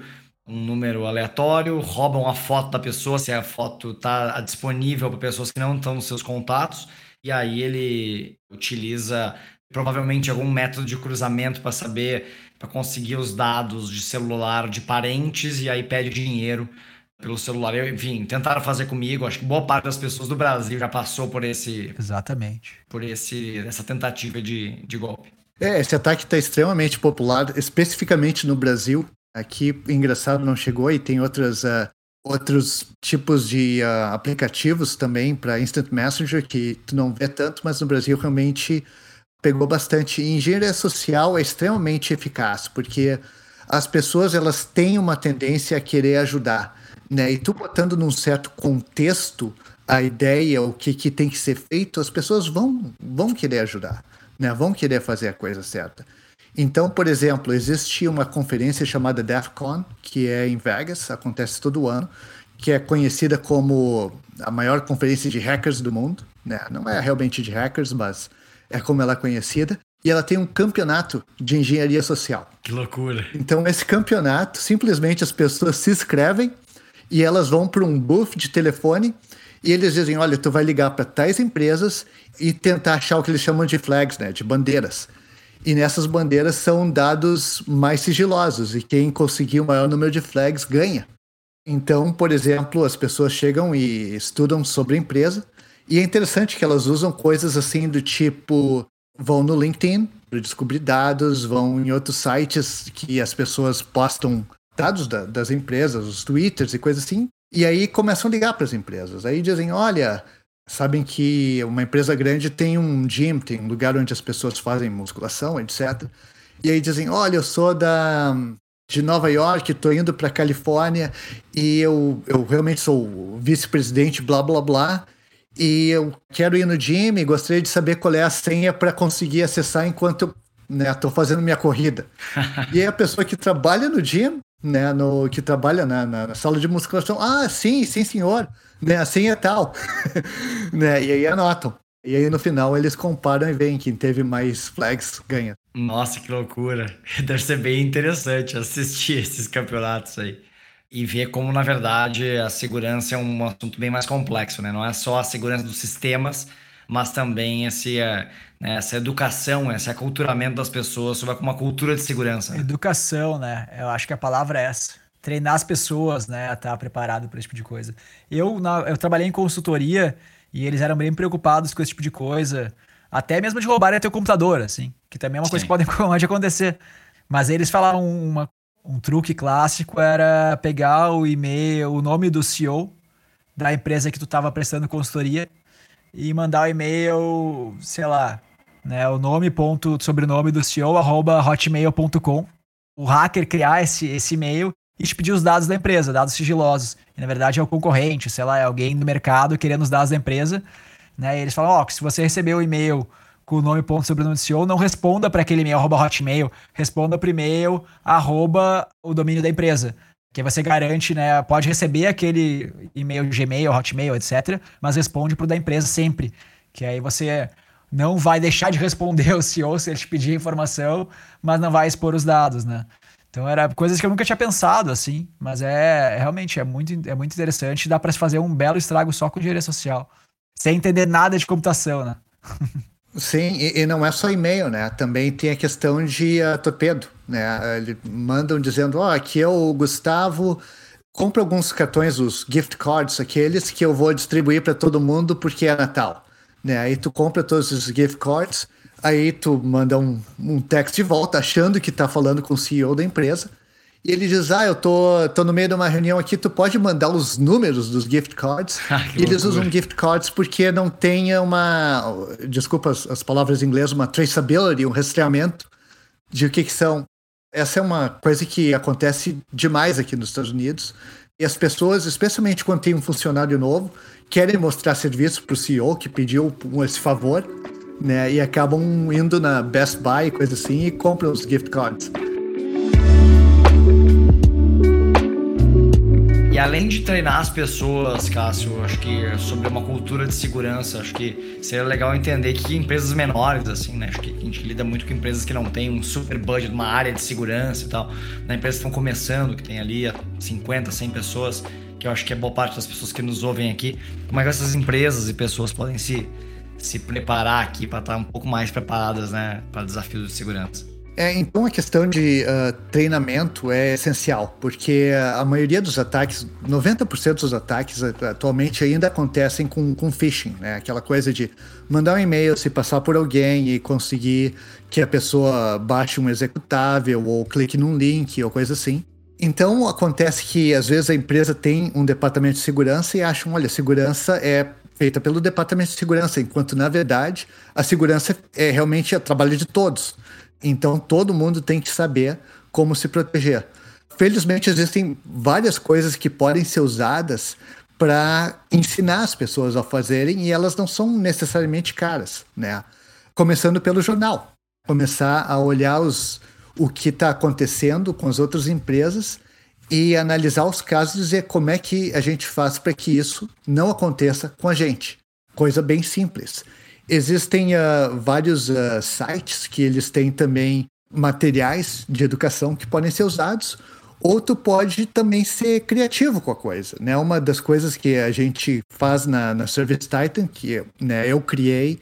um número aleatório, roubam a foto da pessoa, se a foto está disponível para pessoas que não estão nos seus contatos e aí ele utiliza provavelmente algum método de cruzamento para saber, para conseguir os dados de celular de parentes e aí pede dinheiro pelo celular. Eu, enfim, tentaram fazer comigo. Acho que boa parte das pessoas do Brasil já passou por esse. Exatamente. Por esse, essa tentativa de, de golpe. É, esse ataque está extremamente popular, especificamente no Brasil. Aqui, engraçado, não chegou e tem outras uh, outros tipos de uh, aplicativos também para Instant Messenger que tu não vê tanto, mas no Brasil realmente pegou bastante. E engenharia social é extremamente eficaz, porque as pessoas elas têm uma tendência a querer ajudar, né? E tu botando num certo contexto a ideia, o que, que tem que ser feito, as pessoas vão, vão querer ajudar, né? Vão querer fazer a coisa certa. Então, por exemplo, existe uma conferência chamada DEF CON, que é em Vegas, acontece todo ano, que é conhecida como a maior conferência de hackers do mundo. Né? Não é realmente de hackers, mas é como ela é conhecida. E ela tem um campeonato de engenharia social. Que loucura! Então, esse campeonato, simplesmente as pessoas se inscrevem e elas vão para um booth de telefone e eles dizem: olha, tu vai ligar para tais empresas e tentar achar o que eles chamam de flags, né? De bandeiras. E nessas bandeiras são dados mais sigilosos, e quem conseguir o maior número de flags ganha. Então, por exemplo, as pessoas chegam e estudam sobre a empresa, e é interessante que elas usam coisas assim do tipo: vão no LinkedIn para descobrir dados, vão em outros sites que as pessoas postam dados da, das empresas, os twitters e coisas assim, e aí começam a ligar para as empresas. Aí dizem: olha, sabem que uma empresa grande tem um gym, tem um lugar onde as pessoas fazem musculação, etc. E aí dizem: olha, eu sou da de Nova York, estou indo para Califórnia e eu, eu realmente sou vice-presidente, blá blá blá. E eu quero ir no gym e gostaria de saber qual é a senha para conseguir acessar enquanto estou né, fazendo minha corrida. e aí a pessoa que trabalha no gym, né, no, que trabalha na, na, sala de musculação, ah, sim, sim, senhor né? Assim é tal. né? E aí anotam. E aí no final eles comparam e veem quem teve mais flags ganha. Nossa, que loucura. Deve ser bem interessante assistir esses campeonatos aí. E ver como, na verdade, a segurança é um assunto bem mais complexo, né? Não é só a segurança dos sistemas, mas também esse, é, né, essa educação, esse aculturamento das pessoas sobre uma cultura de segurança. Né? Educação, né? Eu acho que a palavra é essa treinar as pessoas, né, a estar tá preparado para esse tipo de coisa. Eu, na, eu trabalhei em consultoria e eles eram bem preocupados com esse tipo de coisa, até mesmo de roubarem teu computador, assim, que também é uma Sim. coisa que pode, pode acontecer. Mas eles falaram uma, um truque clássico era pegar o e-mail, o nome do CEO da empresa que tu estava prestando consultoria e mandar o e-mail, sei lá, né, o nome ponto sobrenome do CEO arroba hotmail.com. O hacker criar esse, esse e-mail e te pedir os dados da empresa, dados sigilosos. E na verdade é o concorrente, sei lá, é alguém do mercado querendo os dados da empresa. Né? E eles falam: ó, oh, se você recebeu o e-mail com o nome ponto sobrenome do CEO, não responda para aquele e-mail arroba hotmail, responda para o e-mail arroba o domínio da empresa. Que você garante, né? Pode receber aquele e-mail Gmail, Hotmail, etc., mas responde para o da empresa sempre. Que aí você não vai deixar de responder o CEO se ele te pedir informação, mas não vai expor os dados, né? Então era coisas que eu nunca tinha pensado assim, mas é, é realmente é muito, é muito interessante, dá para se fazer um belo estrago só com engenharia social, sem entender nada de computação, né? Sim, e, e, não é só e-mail, né? Também tem a questão de uh, torpedo, né? Eles mandam dizendo, ó, oh, aqui é o Gustavo, compra alguns cartões, os gift cards, aqueles que eu vou distribuir para todo mundo porque é Natal, né? Aí tu compra todos os gift cards, Aí tu manda um, um text de volta achando que tá falando com o CEO da empresa. E ele diz: Ah, eu tô, tô no meio de uma reunião aqui, tu pode mandar os números dos gift cards. Ah, e eles loucura. usam gift cards porque não tem uma. Desculpa as, as, palavras em inglês, uma traceability, um rastreamento de o que, que são. Essa é uma coisa que acontece demais aqui nos Estados Unidos. E as pessoas, especialmente quando tem um funcionário novo, querem mostrar serviço para o CEO que pediu esse favor, né? E acabam indo na Best Buy, coisa assim, e compram os gift cards. E além de treinar as pessoas, Cássio, acho que sobre uma cultura de segurança, acho que seria legal entender que empresas menores, assim, né? Acho que a gente lida muito com empresas que não têm um super budget, uma área de segurança e tal. Né? Empresas que estão começando, que tem ali 50, 100 pessoas, que eu acho que é boa parte das pessoas que nos ouvem aqui. Como é que essas empresas e pessoas podem se, se preparar aqui para estar um pouco mais preparadas, né? Para desafios de segurança? É, então a questão de uh, treinamento é essencial, porque a maioria dos ataques, 90% dos ataques atualmente ainda acontecem com, com phishing, né? Aquela coisa de mandar um e-mail, se passar por alguém e conseguir que a pessoa baixe um executável ou clique num link ou coisa assim. Então acontece que às vezes a empresa tem um departamento de segurança e acham, olha, segurança é feita pelo departamento de segurança, enquanto na verdade a segurança é realmente o trabalho de todos. Então todo mundo tem que saber como se proteger. Felizmente existem várias coisas que podem ser usadas para ensinar as pessoas a fazerem e elas não são necessariamente caras, né? Começando pelo jornal, começar a olhar os, o que está acontecendo com as outras empresas e analisar os casos e dizer como é que a gente faz para que isso não aconteça com a gente. Coisa bem simples. Existem uh, vários uh, sites que eles têm também materiais de educação que podem ser usados, ou tu pode também ser criativo com a coisa, né? Uma das coisas que a gente faz na, na Service Titan, que né, eu criei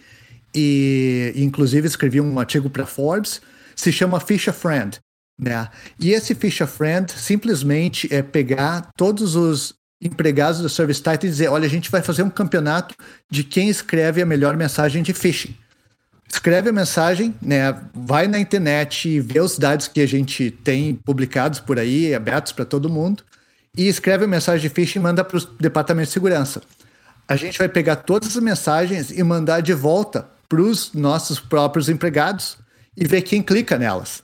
e inclusive escrevi um artigo para Forbes, se chama Fish a Friend, né? E esse Fish a Friend simplesmente é pegar todos os empregados do Service Titan e dizer: olha, a gente vai fazer um campeonato de quem escreve a melhor mensagem de phishing. Escreve a mensagem, né? Vai na internet vê os dados que a gente tem publicados por aí, abertos para todo mundo, e escreve a mensagem de phishing e manda para o departamento de segurança. A gente vai pegar todas as mensagens e mandar de volta para os nossos próprios empregados e ver quem clica nelas.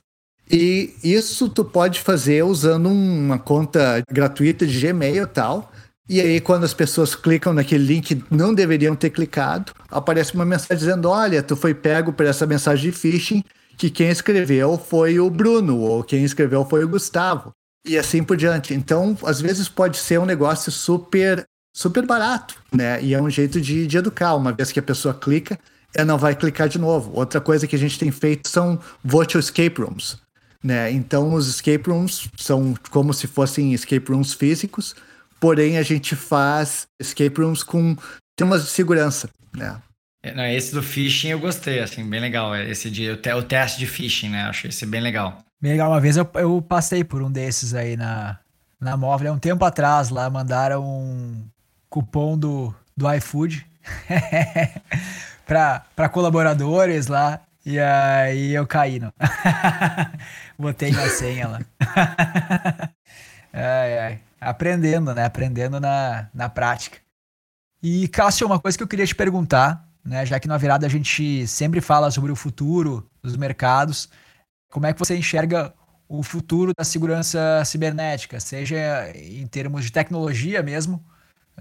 E isso tu pode fazer usando uma conta gratuita de Gmail e tal. E aí, quando as pessoas clicam naquele link não deveriam ter clicado, aparece uma mensagem dizendo: Olha, tu foi pego por essa mensagem de phishing, que quem escreveu foi o Bruno, ou quem escreveu foi o Gustavo. E assim por diante. Então, às vezes pode ser um negócio super, super barato, né? E é um jeito de, de educar. Uma vez que a pessoa clica, ela não vai clicar de novo. Outra coisa que a gente tem feito são virtual escape rooms. Né? Então, os escape rooms são como se fossem escape rooms físicos, porém a gente faz escape rooms com temas de segurança. Né? É, não, esse do phishing eu gostei, assim, bem legal. Esse de, o, te, o teste de phishing, né? Achei esse bem legal. Bem legal. Uma vez eu, eu passei por um desses aí na, na móvel, há um tempo atrás lá, mandaram um cupom do, do iFood para colaboradores lá. E aí eu caí, não. Botei na senha lá. ai, ai. Aprendendo, né? Aprendendo na, na prática. E, Cássio, uma coisa que eu queria te perguntar, né? Já que na virada a gente sempre fala sobre o futuro dos mercados, como é que você enxerga o futuro da segurança cibernética, seja em termos de tecnologia mesmo,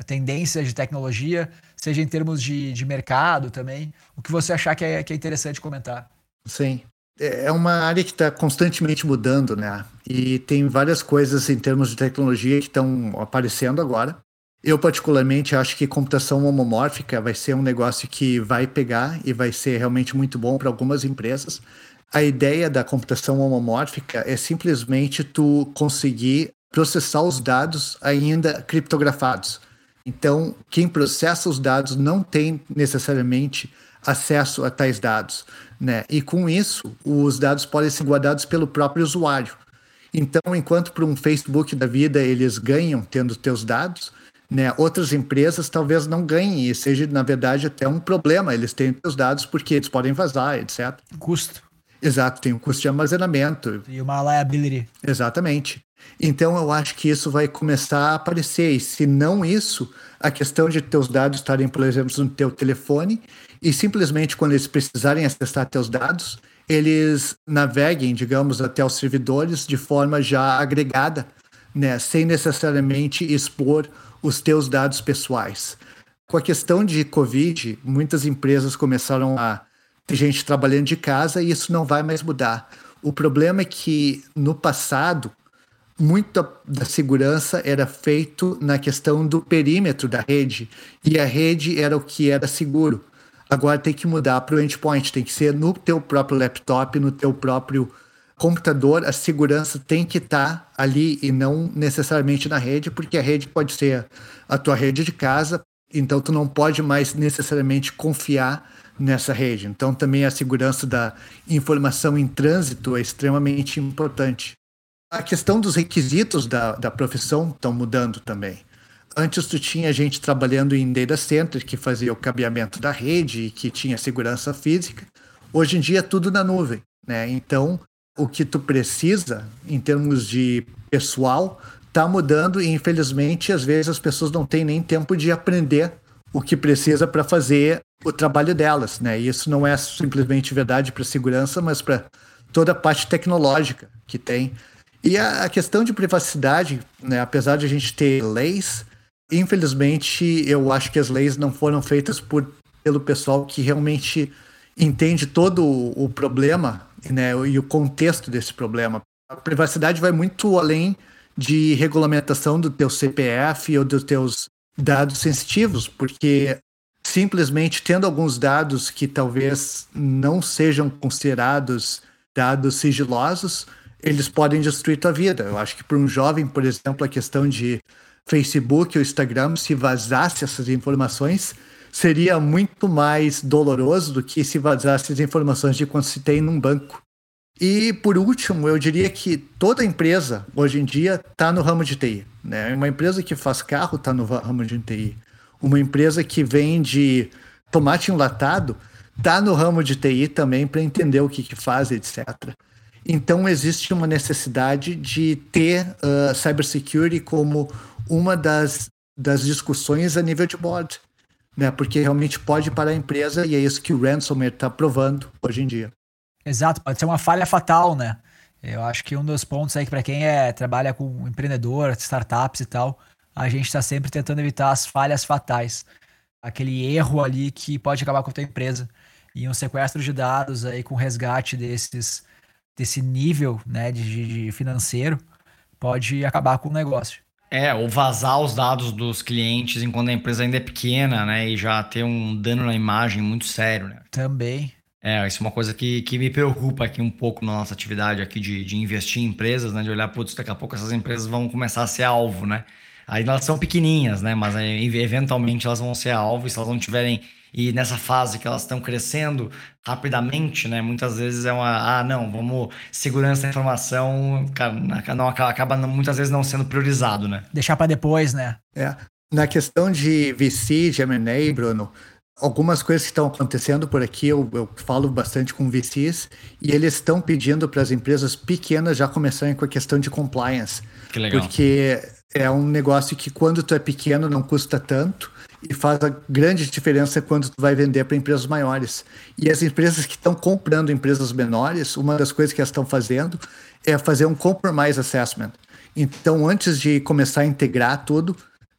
tendências de tecnologia, seja em termos de, de mercado também. O que você achar que é, que é interessante comentar. Sim. É, é uma área que está constantemente mudando, né? E tem várias coisas em termos de tecnologia que estão aparecendo agora. Eu, particularmente, acho que computação homomórfica vai ser um negócio que vai pegar e vai ser realmente muito bom para algumas empresas. A ideia da computação homomórfica é simplesmente tu conseguir processar os dados ainda criptografados. Então, quem processa os dados não tem necessariamente acesso a tais dados, né? E com isso, os dados podem ser guardados pelo próprio usuário. Então, enquanto para um Facebook da vida eles ganham tendo teus dados, né? Outras empresas talvez não ganhem e seja na verdade até um problema eles têm teus dados porque eles podem vazar, etc. Custo. Exato, tem um custo de armazenamento. E uma liability. Exatamente. Então eu acho que isso vai começar a aparecer. E se não isso, a questão de teus dados estarem, por exemplo, no teu telefone e simplesmente quando eles precisarem acessar teus dados, eles naveguem, digamos, até os servidores de forma já agregada, né, sem necessariamente expor os teus dados pessoais. Com a questão de Covid, muitas empresas começaram a ter gente trabalhando de casa e isso não vai mais mudar. O problema é que no passado muita da segurança era feito na questão do perímetro da rede e a rede era o que era seguro. Agora tem que mudar para o endpoint, tem que ser no teu próprio laptop, no teu próprio computador, a segurança tem que estar tá ali e não necessariamente na rede, porque a rede pode ser a tua rede de casa, então tu não pode mais necessariamente confiar nessa rede. Então também a segurança da informação em trânsito é extremamente importante. A questão dos requisitos da, da profissão estão mudando também. Antes tu tinha gente trabalhando em data center que fazia o cabeamento da rede e que tinha segurança física. Hoje em dia é tudo na nuvem, né? Então, o que tu precisa em termos de pessoal está mudando e infelizmente às vezes as pessoas não têm nem tempo de aprender o que precisa para fazer o trabalho delas, né? E isso não é simplesmente verdade para segurança, mas para toda a parte tecnológica que tem e a, a questão de privacidade, né, apesar de a gente ter leis, infelizmente eu acho que as leis não foram feitas por, pelo pessoal que realmente entende todo o, problema né, e o contexto desse problema. A privacidade vai muito além de regulamentação do teu CPF ou dos teus dados sensitivos, porque simplesmente tendo alguns dados que talvez não sejam considerados dados sigilosos, eles podem destruir tua vida. Eu acho que para um jovem, por exemplo, a questão de Facebook ou Instagram, se vazasse essas informações, seria muito mais doloroso do que se vazasse as informações de quando se tem num banco. E por último, eu diria que toda empresa hoje em dia está no ramo de TI. Né? Uma empresa que faz carro está no ramo de TI. Uma empresa que vende tomate enlatado está no ramo de TI também para entender o que, que faz, etc. Então, existe uma necessidade de ter uh, cybersecurity como uma das, das discussões a nível de board, né? porque realmente pode parar a empresa e é isso que o ransomware está provando hoje em dia. Exato, pode ser uma falha fatal, né? Eu acho que um dos pontos aí que para quem é, trabalha com empreendedor, startups e tal, a gente está sempre tentando evitar as falhas fatais. Aquele erro ali que pode acabar com a tua empresa. E um sequestro de dados aí com resgate desses desse nível né, de, de financeiro pode acabar com o negócio. É, ou vazar os dados dos clientes enquanto a empresa ainda é pequena, né? E já ter um dano na imagem muito sério, né? Também. É, isso é uma coisa que, que me preocupa aqui um pouco na nossa atividade aqui de, de investir em empresas, né? De olhar, putz, daqui a pouco essas empresas vão começar a ser alvo, né? Aí elas são pequenininhas, né? Mas aí, eventualmente elas vão ser alvo e se elas não tiverem e nessa fase que elas estão crescendo rapidamente, né? Muitas vezes é uma, ah, não, vamos segurança da informação, não acaba muitas vezes não sendo priorizado, né? Deixar para depois, né? É. Na questão de VC, de M&A, Bruno, algumas coisas que estão acontecendo por aqui, eu, eu falo bastante com VCs, e eles estão pedindo para as empresas pequenas já começarem com a questão de compliance. Que legal. Porque é um negócio que quando tu é pequeno não custa tanto, e faz a grande diferença quando tu vai vender para empresas maiores. E as empresas que estão comprando empresas menores, uma das coisas que elas estão fazendo é fazer um compromise assessment. Então, antes de começar a integrar tudo,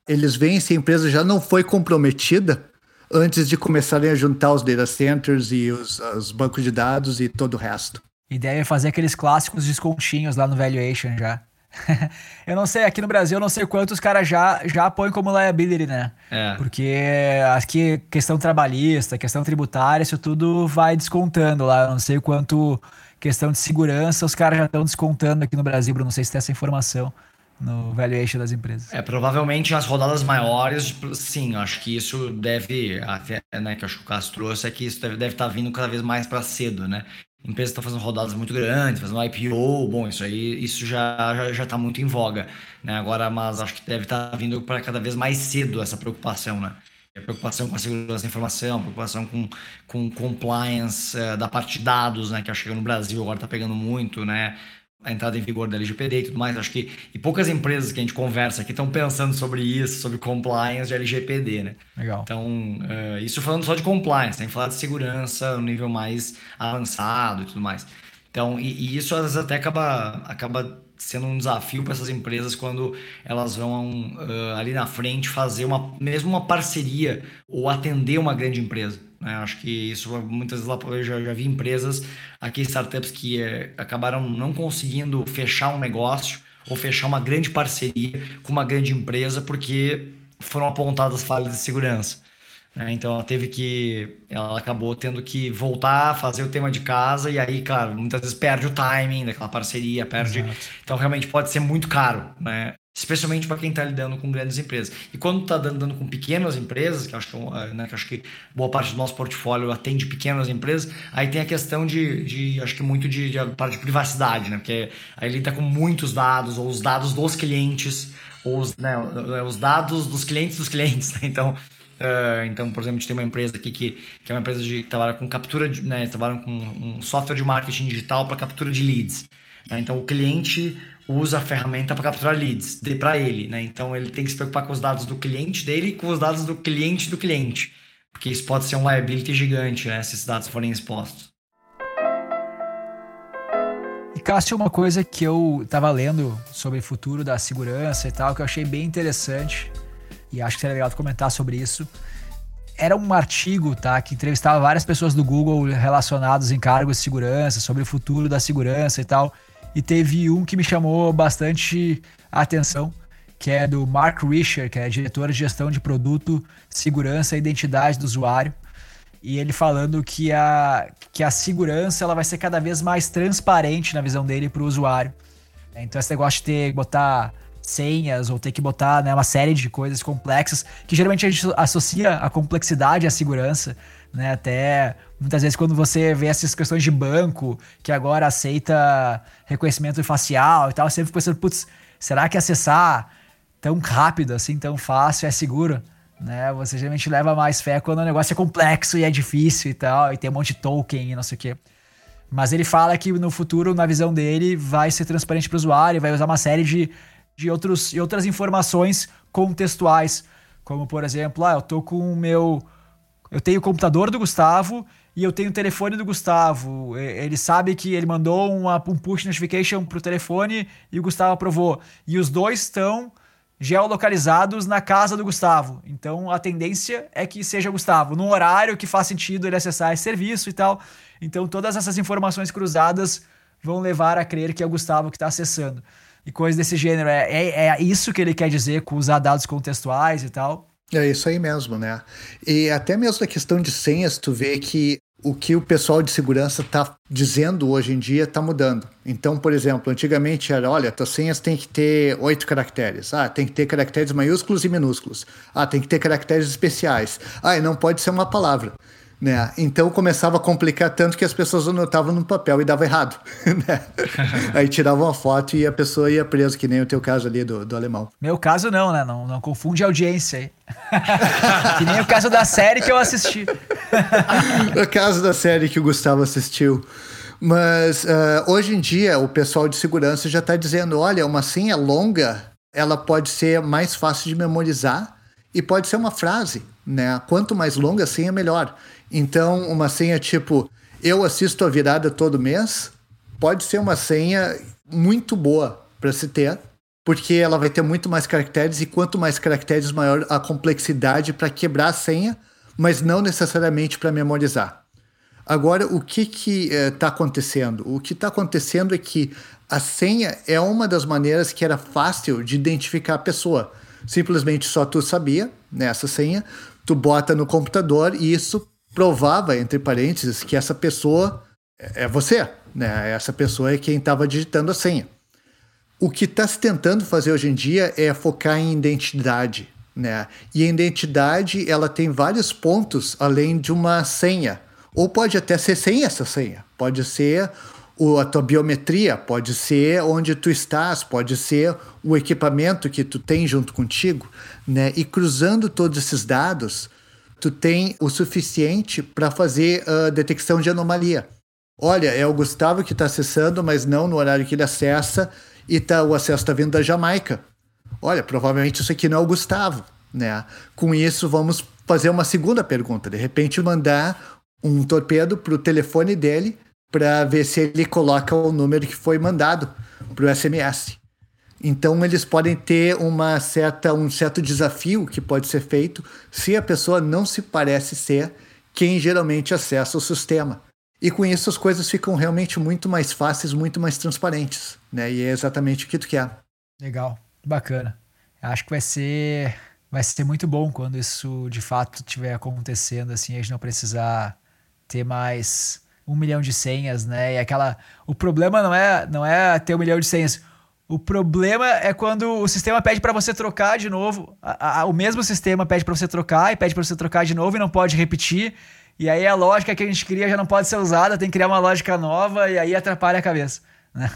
eles veem se a empresa já não foi comprometida antes de começarem a juntar os data centers e os, os bancos de dados e todo o resto. E deve fazer aqueles clássicos descontinhos lá no valuation já. eu não sei, aqui no Brasil eu não sei quantos caras já, já põem como liability, né? É. Porque aqui questão trabalhista, questão tributária, isso tudo vai descontando lá. Eu não sei quanto questão de segurança os caras já estão descontando aqui no Brasil, Bruno. Não sei se tem essa informação no valuation das empresas. É, provavelmente nas rodadas maiores, sim, acho que isso deve, né, que acho que o Cássio trouxe, é que isso deve, deve estar tá vindo cada vez mais para cedo, né? Empresas estão fazendo rodadas muito grandes, fazendo IPO, bom, isso aí isso já já já está muito em voga, né? Agora, mas acho que deve estar tá vindo para cada vez mais cedo essa preocupação, né? A preocupação com a segurança da informação, preocupação com, com compliance uh, da parte de dados, né? Que acho que no Brasil agora está pegando muito, né? A entrada em vigor da LGPD e tudo mais. Acho que e poucas empresas que a gente conversa aqui estão pensando sobre isso, sobre compliance de LGPD, né? Legal. Então, uh, isso falando só de compliance, tem que falar de segurança no nível mais avançado e tudo mais. Então, e, e isso às vezes até acaba, acaba sendo um desafio para essas empresas quando elas vão uh, ali na frente fazer uma mesmo uma parceria ou atender uma grande empresa. Né? Acho que isso muitas vezes lá eu já, já vi empresas aqui startups que é, acabaram não conseguindo fechar um negócio ou fechar uma grande parceria com uma grande empresa porque foram apontadas falhas de segurança. Né? Então ela teve que. Ela acabou tendo que voltar a fazer o tema de casa, e aí, claro, muitas vezes perde o timing daquela parceria, perde. Exato. Então realmente pode ser muito caro, né? Especialmente para quem está lidando com grandes empresas. E quando está dando com pequenas empresas, que acho que, é né, que acho que boa parte do nosso portfólio atende pequenas empresas, aí tem a questão de, de acho que muito de, de parte de privacidade, né? Porque aí ele está com muitos dados, ou os dados dos clientes, ou os, né, os dados dos clientes dos clientes. Né? Então, Uh, então, por exemplo, a gente tem uma empresa aqui que, que é uma empresa de, que trabalha com captura, de, né, trabalha com um software de marketing digital para captura de leads. Né? Então, o cliente usa a ferramenta para capturar leads para ele. Né? Então, ele tem que se preocupar com os dados do cliente dele e com os dados do cliente do cliente. Porque isso pode ser um liability gigante, né, se esses dados forem expostos. E Cássio, uma coisa que eu estava lendo sobre o futuro da segurança e tal, que eu achei bem interessante, e acho que seria legal comentar sobre isso. Era um artigo, tá, que entrevistava várias pessoas do Google relacionados em cargos de segurança, sobre o futuro da segurança e tal. E teve um que me chamou bastante atenção, que é do Mark Risher, que é diretor de gestão de produto, segurança e identidade do usuário. E ele falando que a, que a segurança ela vai ser cada vez mais transparente na visão dele para o usuário. Então esse negócio de ter botar senhas ou ter que botar né, uma série de coisas complexas que geralmente a gente associa a complexidade à segurança, né? Até muitas vezes quando você vê essas questões de banco que agora aceita reconhecimento facial e tal, você fica pensando, putz, será que acessar tão rápido assim, tão fácil é seguro? Né? Você geralmente leva mais fé quando o negócio é complexo e é difícil e tal, e tem um monte de token e não sei o quê. Mas ele fala que no futuro, na visão dele, vai ser transparente para o usuário, vai usar uma série de de outros, e outras informações contextuais, como por exemplo, ah, eu tô com o meu eu tenho o computador do Gustavo e eu tenho o telefone do Gustavo. Ele sabe que ele mandou uma, um push notification pro telefone e o Gustavo aprovou. E os dois estão geolocalizados na casa do Gustavo. Então a tendência é que seja Gustavo, num horário que faz sentido ele acessar esse serviço e tal. Então todas essas informações cruzadas vão levar a crer que é o Gustavo que está acessando e coisas desse gênero. É, é, é isso que ele quer dizer com usar dados contextuais e tal? É isso aí mesmo, né? E até mesmo a questão de senhas, tu vê que o que o pessoal de segurança está dizendo hoje em dia está mudando. Então, por exemplo, antigamente era, olha, tuas senhas tem que ter oito caracteres. Ah, tem que ter caracteres maiúsculos e minúsculos. Ah, tem que ter caracteres especiais. Ah, e não pode ser uma palavra. Né? Então começava a complicar tanto que as pessoas anotavam no papel e dava errado. Né? Aí tiravam uma foto e a pessoa ia presa, que nem o teu caso ali do, do alemão. Meu caso não, né? Não, não confunde audiência aí. que nem o caso da série que eu assisti. o caso da série que o Gustavo assistiu. Mas uh, hoje em dia o pessoal de segurança já está dizendo: olha, uma senha longa ela pode ser mais fácil de memorizar e pode ser uma frase, né? Quanto mais longa a senha, melhor. Então, uma senha tipo, eu assisto a virada todo mês, pode ser uma senha muito boa para se ter, porque ela vai ter muito mais caracteres e quanto mais caracteres, maior a complexidade para quebrar a senha, mas não necessariamente para memorizar. Agora, o que está eh, acontecendo? O que está acontecendo é que a senha é uma das maneiras que era fácil de identificar a pessoa. Simplesmente só tu sabia nessa né, senha, tu bota no computador e isso provava, entre parênteses, que essa pessoa é você, né? Essa pessoa é quem estava digitando a senha. O que está se tentando fazer hoje em dia é focar em identidade, né? E a identidade ela tem vários pontos além de uma senha, ou pode até ser sem essa senha. Pode ser o, a tua biometria, pode ser onde tu estás, pode ser o equipamento que tu tem junto contigo, né? E cruzando todos esses dados, tu tem o suficiente para fazer a detecção de anomalia. Olha, é o Gustavo que está acessando, mas não no horário que ele acessa, e tá, o acesso está vindo da Jamaica. Olha, provavelmente isso aqui não é o Gustavo. Né? Com isso, vamos fazer uma segunda pergunta. De repente, mandar um torpedo para o telefone dele para ver se ele coloca o número que foi mandado para o SMS. Então eles podem ter uma certa, um certo desafio que pode ser feito se a pessoa não se parece ser quem geralmente acessa o sistema. E com isso as coisas ficam realmente muito mais fáceis, muito mais transparentes, né? E é exatamente o que tu quer. Legal, bacana. Acho que vai ser vai ser muito bom quando isso de fato estiver acontecendo, assim, a gente não precisar ter mais um milhão de senhas, né? E aquela. O problema não é, não é ter um milhão de senhas. O problema é quando o sistema pede para você trocar de novo. A, a, o mesmo sistema pede para você trocar e pede para você trocar de novo e não pode repetir. E aí a lógica que a gente cria já não pode ser usada, tem que criar uma lógica nova e aí atrapalha a cabeça. Né?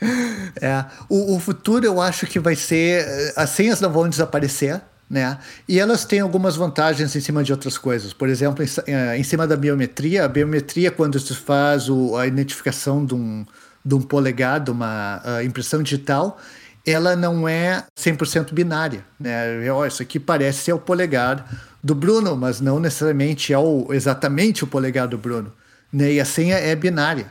é, o, o futuro eu acho que vai ser. As senhas não vão desaparecer né? E elas têm algumas vantagens em cima de outras coisas. Por exemplo, em, eh, em cima da biometria, a biometria, quando se faz o, a identificação de um, de um polegar, de uma uh, impressão digital, ela não é 100% binária. Né? Oh, isso aqui parece ser o polegar do Bruno, mas não necessariamente é o, exatamente o polegar do Bruno. Né? E a senha é binária.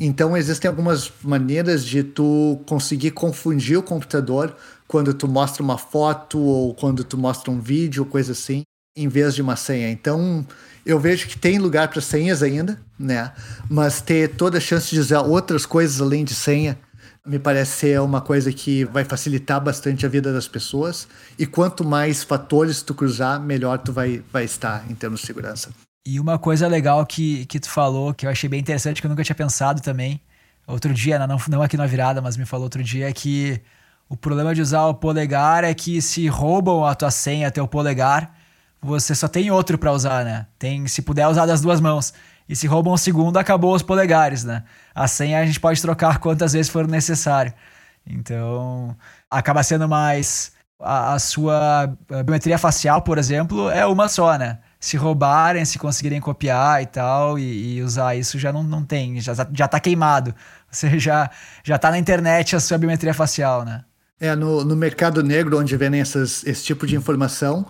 Então existem algumas maneiras de tu conseguir confundir o computador quando tu mostra uma foto ou quando tu mostra um vídeo, coisa assim, em vez de uma senha. Então, eu vejo que tem lugar para senhas ainda, né? Mas ter toda a chance de usar outras coisas além de senha me parece ser uma coisa que vai facilitar bastante a vida das pessoas. E quanto mais fatores tu cruzar, melhor tu vai, vai estar em termos de segurança. E uma coisa legal que, que tu falou, que eu achei bem interessante, que eu nunca tinha pensado também, outro dia, não, não aqui na virada, mas me falou outro dia, é que o problema de usar o polegar é que se roubam a tua senha, teu polegar, você só tem outro para usar, né? Tem, se puder usar das duas mãos. E se roubam o segundo, acabou os polegares, né? A senha a gente pode trocar quantas vezes for necessário. Então, acaba sendo mais a, a sua biometria facial, por exemplo, é uma só, né? Se roubarem, se conseguirem copiar e tal, e, e usar isso já não, não tem, já, já tá queimado. Você já, já tá na internet a sua biometria facial, né? É, no, no mercado negro, onde vendem essas, esse tipo de informação,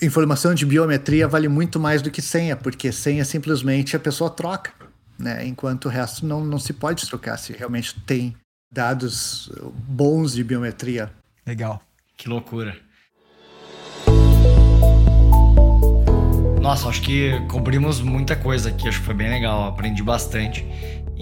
informação de biometria vale muito mais do que senha, porque senha simplesmente a pessoa troca, né? enquanto o resto não, não se pode trocar, se realmente tem dados bons de biometria. Legal. Que loucura. Nossa, acho que cobrimos muita coisa aqui, acho que foi bem legal, aprendi bastante.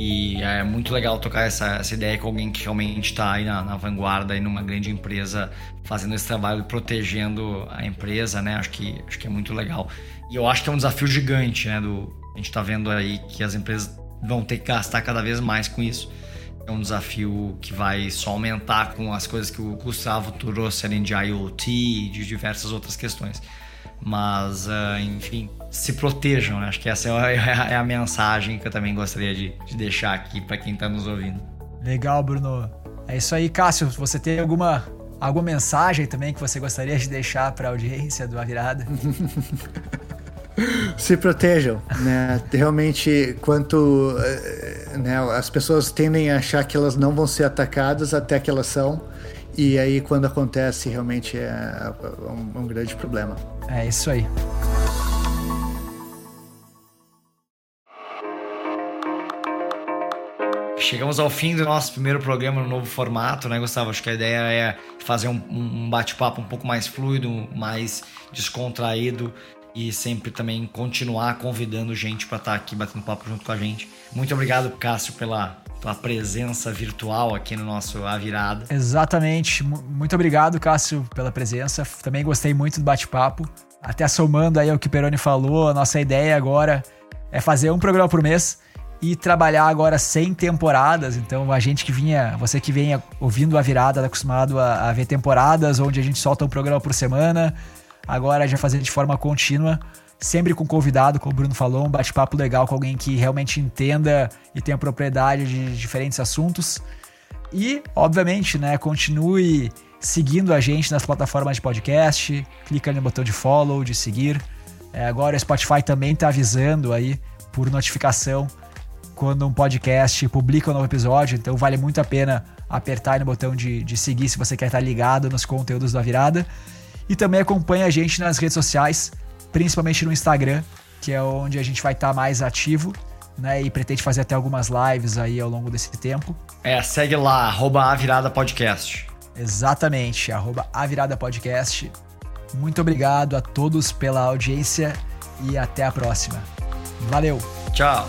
E é muito legal tocar essa, essa ideia com alguém que realmente está aí na, na, vanguarda, aí numa grande empresa, fazendo esse trabalho, protegendo a empresa, né? Acho que, acho que é muito legal. E eu acho que é um desafio gigante, né? Do, a gente está vendo aí que as empresas vão ter que gastar cada vez mais com isso. É um desafio que vai só aumentar com as coisas que o Gustavo trouxe ali de IoT e de diversas outras questões. Mas, uh, enfim, se protejam, né? Acho que essa é a, é a, mensagem que eu também gostaria de, de deixar aqui para quem está nos ouvindo. Legal, Bruno. É isso aí, Cássio. Você tem alguma, alguma mensagem também que você gostaria de deixar para a audiência do A Virada? se protejam, né? Realmente, quanto eh, né, as pessoas tendem a achar que elas não vão ser atacadas até que elas são. E aí, quando acontece, realmente é um, um grande problema. É isso aí. Chegamos ao fim do nosso primeiro programa no novo formato, né, Gustavo? Acho que a ideia é fazer um, um bate-papo um pouco mais fluido, mais descontraído e sempre também continuar convidando gente para estar tá aqui batendo papo junto com a gente. Muito obrigado, Cássio, pela tua presença virtual aqui no nosso A Virada. Exatamente. Muito obrigado, Cássio, pela presença. Também gostei muito do bate-papo. Até somando aí ao que o Peroni falou, a nossa ideia agora é fazer um programa por mês e trabalhar agora sem temporadas. Então, a gente que vinha, você que vem ouvindo a virada, tá acostumado a, a ver temporadas onde a gente solta um programa por semana, agora já fazer de forma contínua sempre com convidado, como o Bruno falou, um bate-papo legal com alguém que realmente entenda e tenha propriedade de diferentes assuntos. E, obviamente, né, continue seguindo a gente nas plataformas de podcast, clica no botão de follow, de seguir. É, agora o Spotify também está avisando aí por notificação quando um podcast publica um novo episódio, então vale muito a pena apertar no botão de, de seguir se você quer estar ligado nos conteúdos da virada. E também acompanha a gente nas redes sociais, principalmente no Instagram, que é onde a gente vai estar mais ativo, né? E pretende fazer até algumas lives aí ao longo desse tempo. É, segue lá, arroba a virada podcast. Exatamente, arroba a virada podcast. Muito obrigado a todos pela audiência e até a próxima. Valeu! Tchau!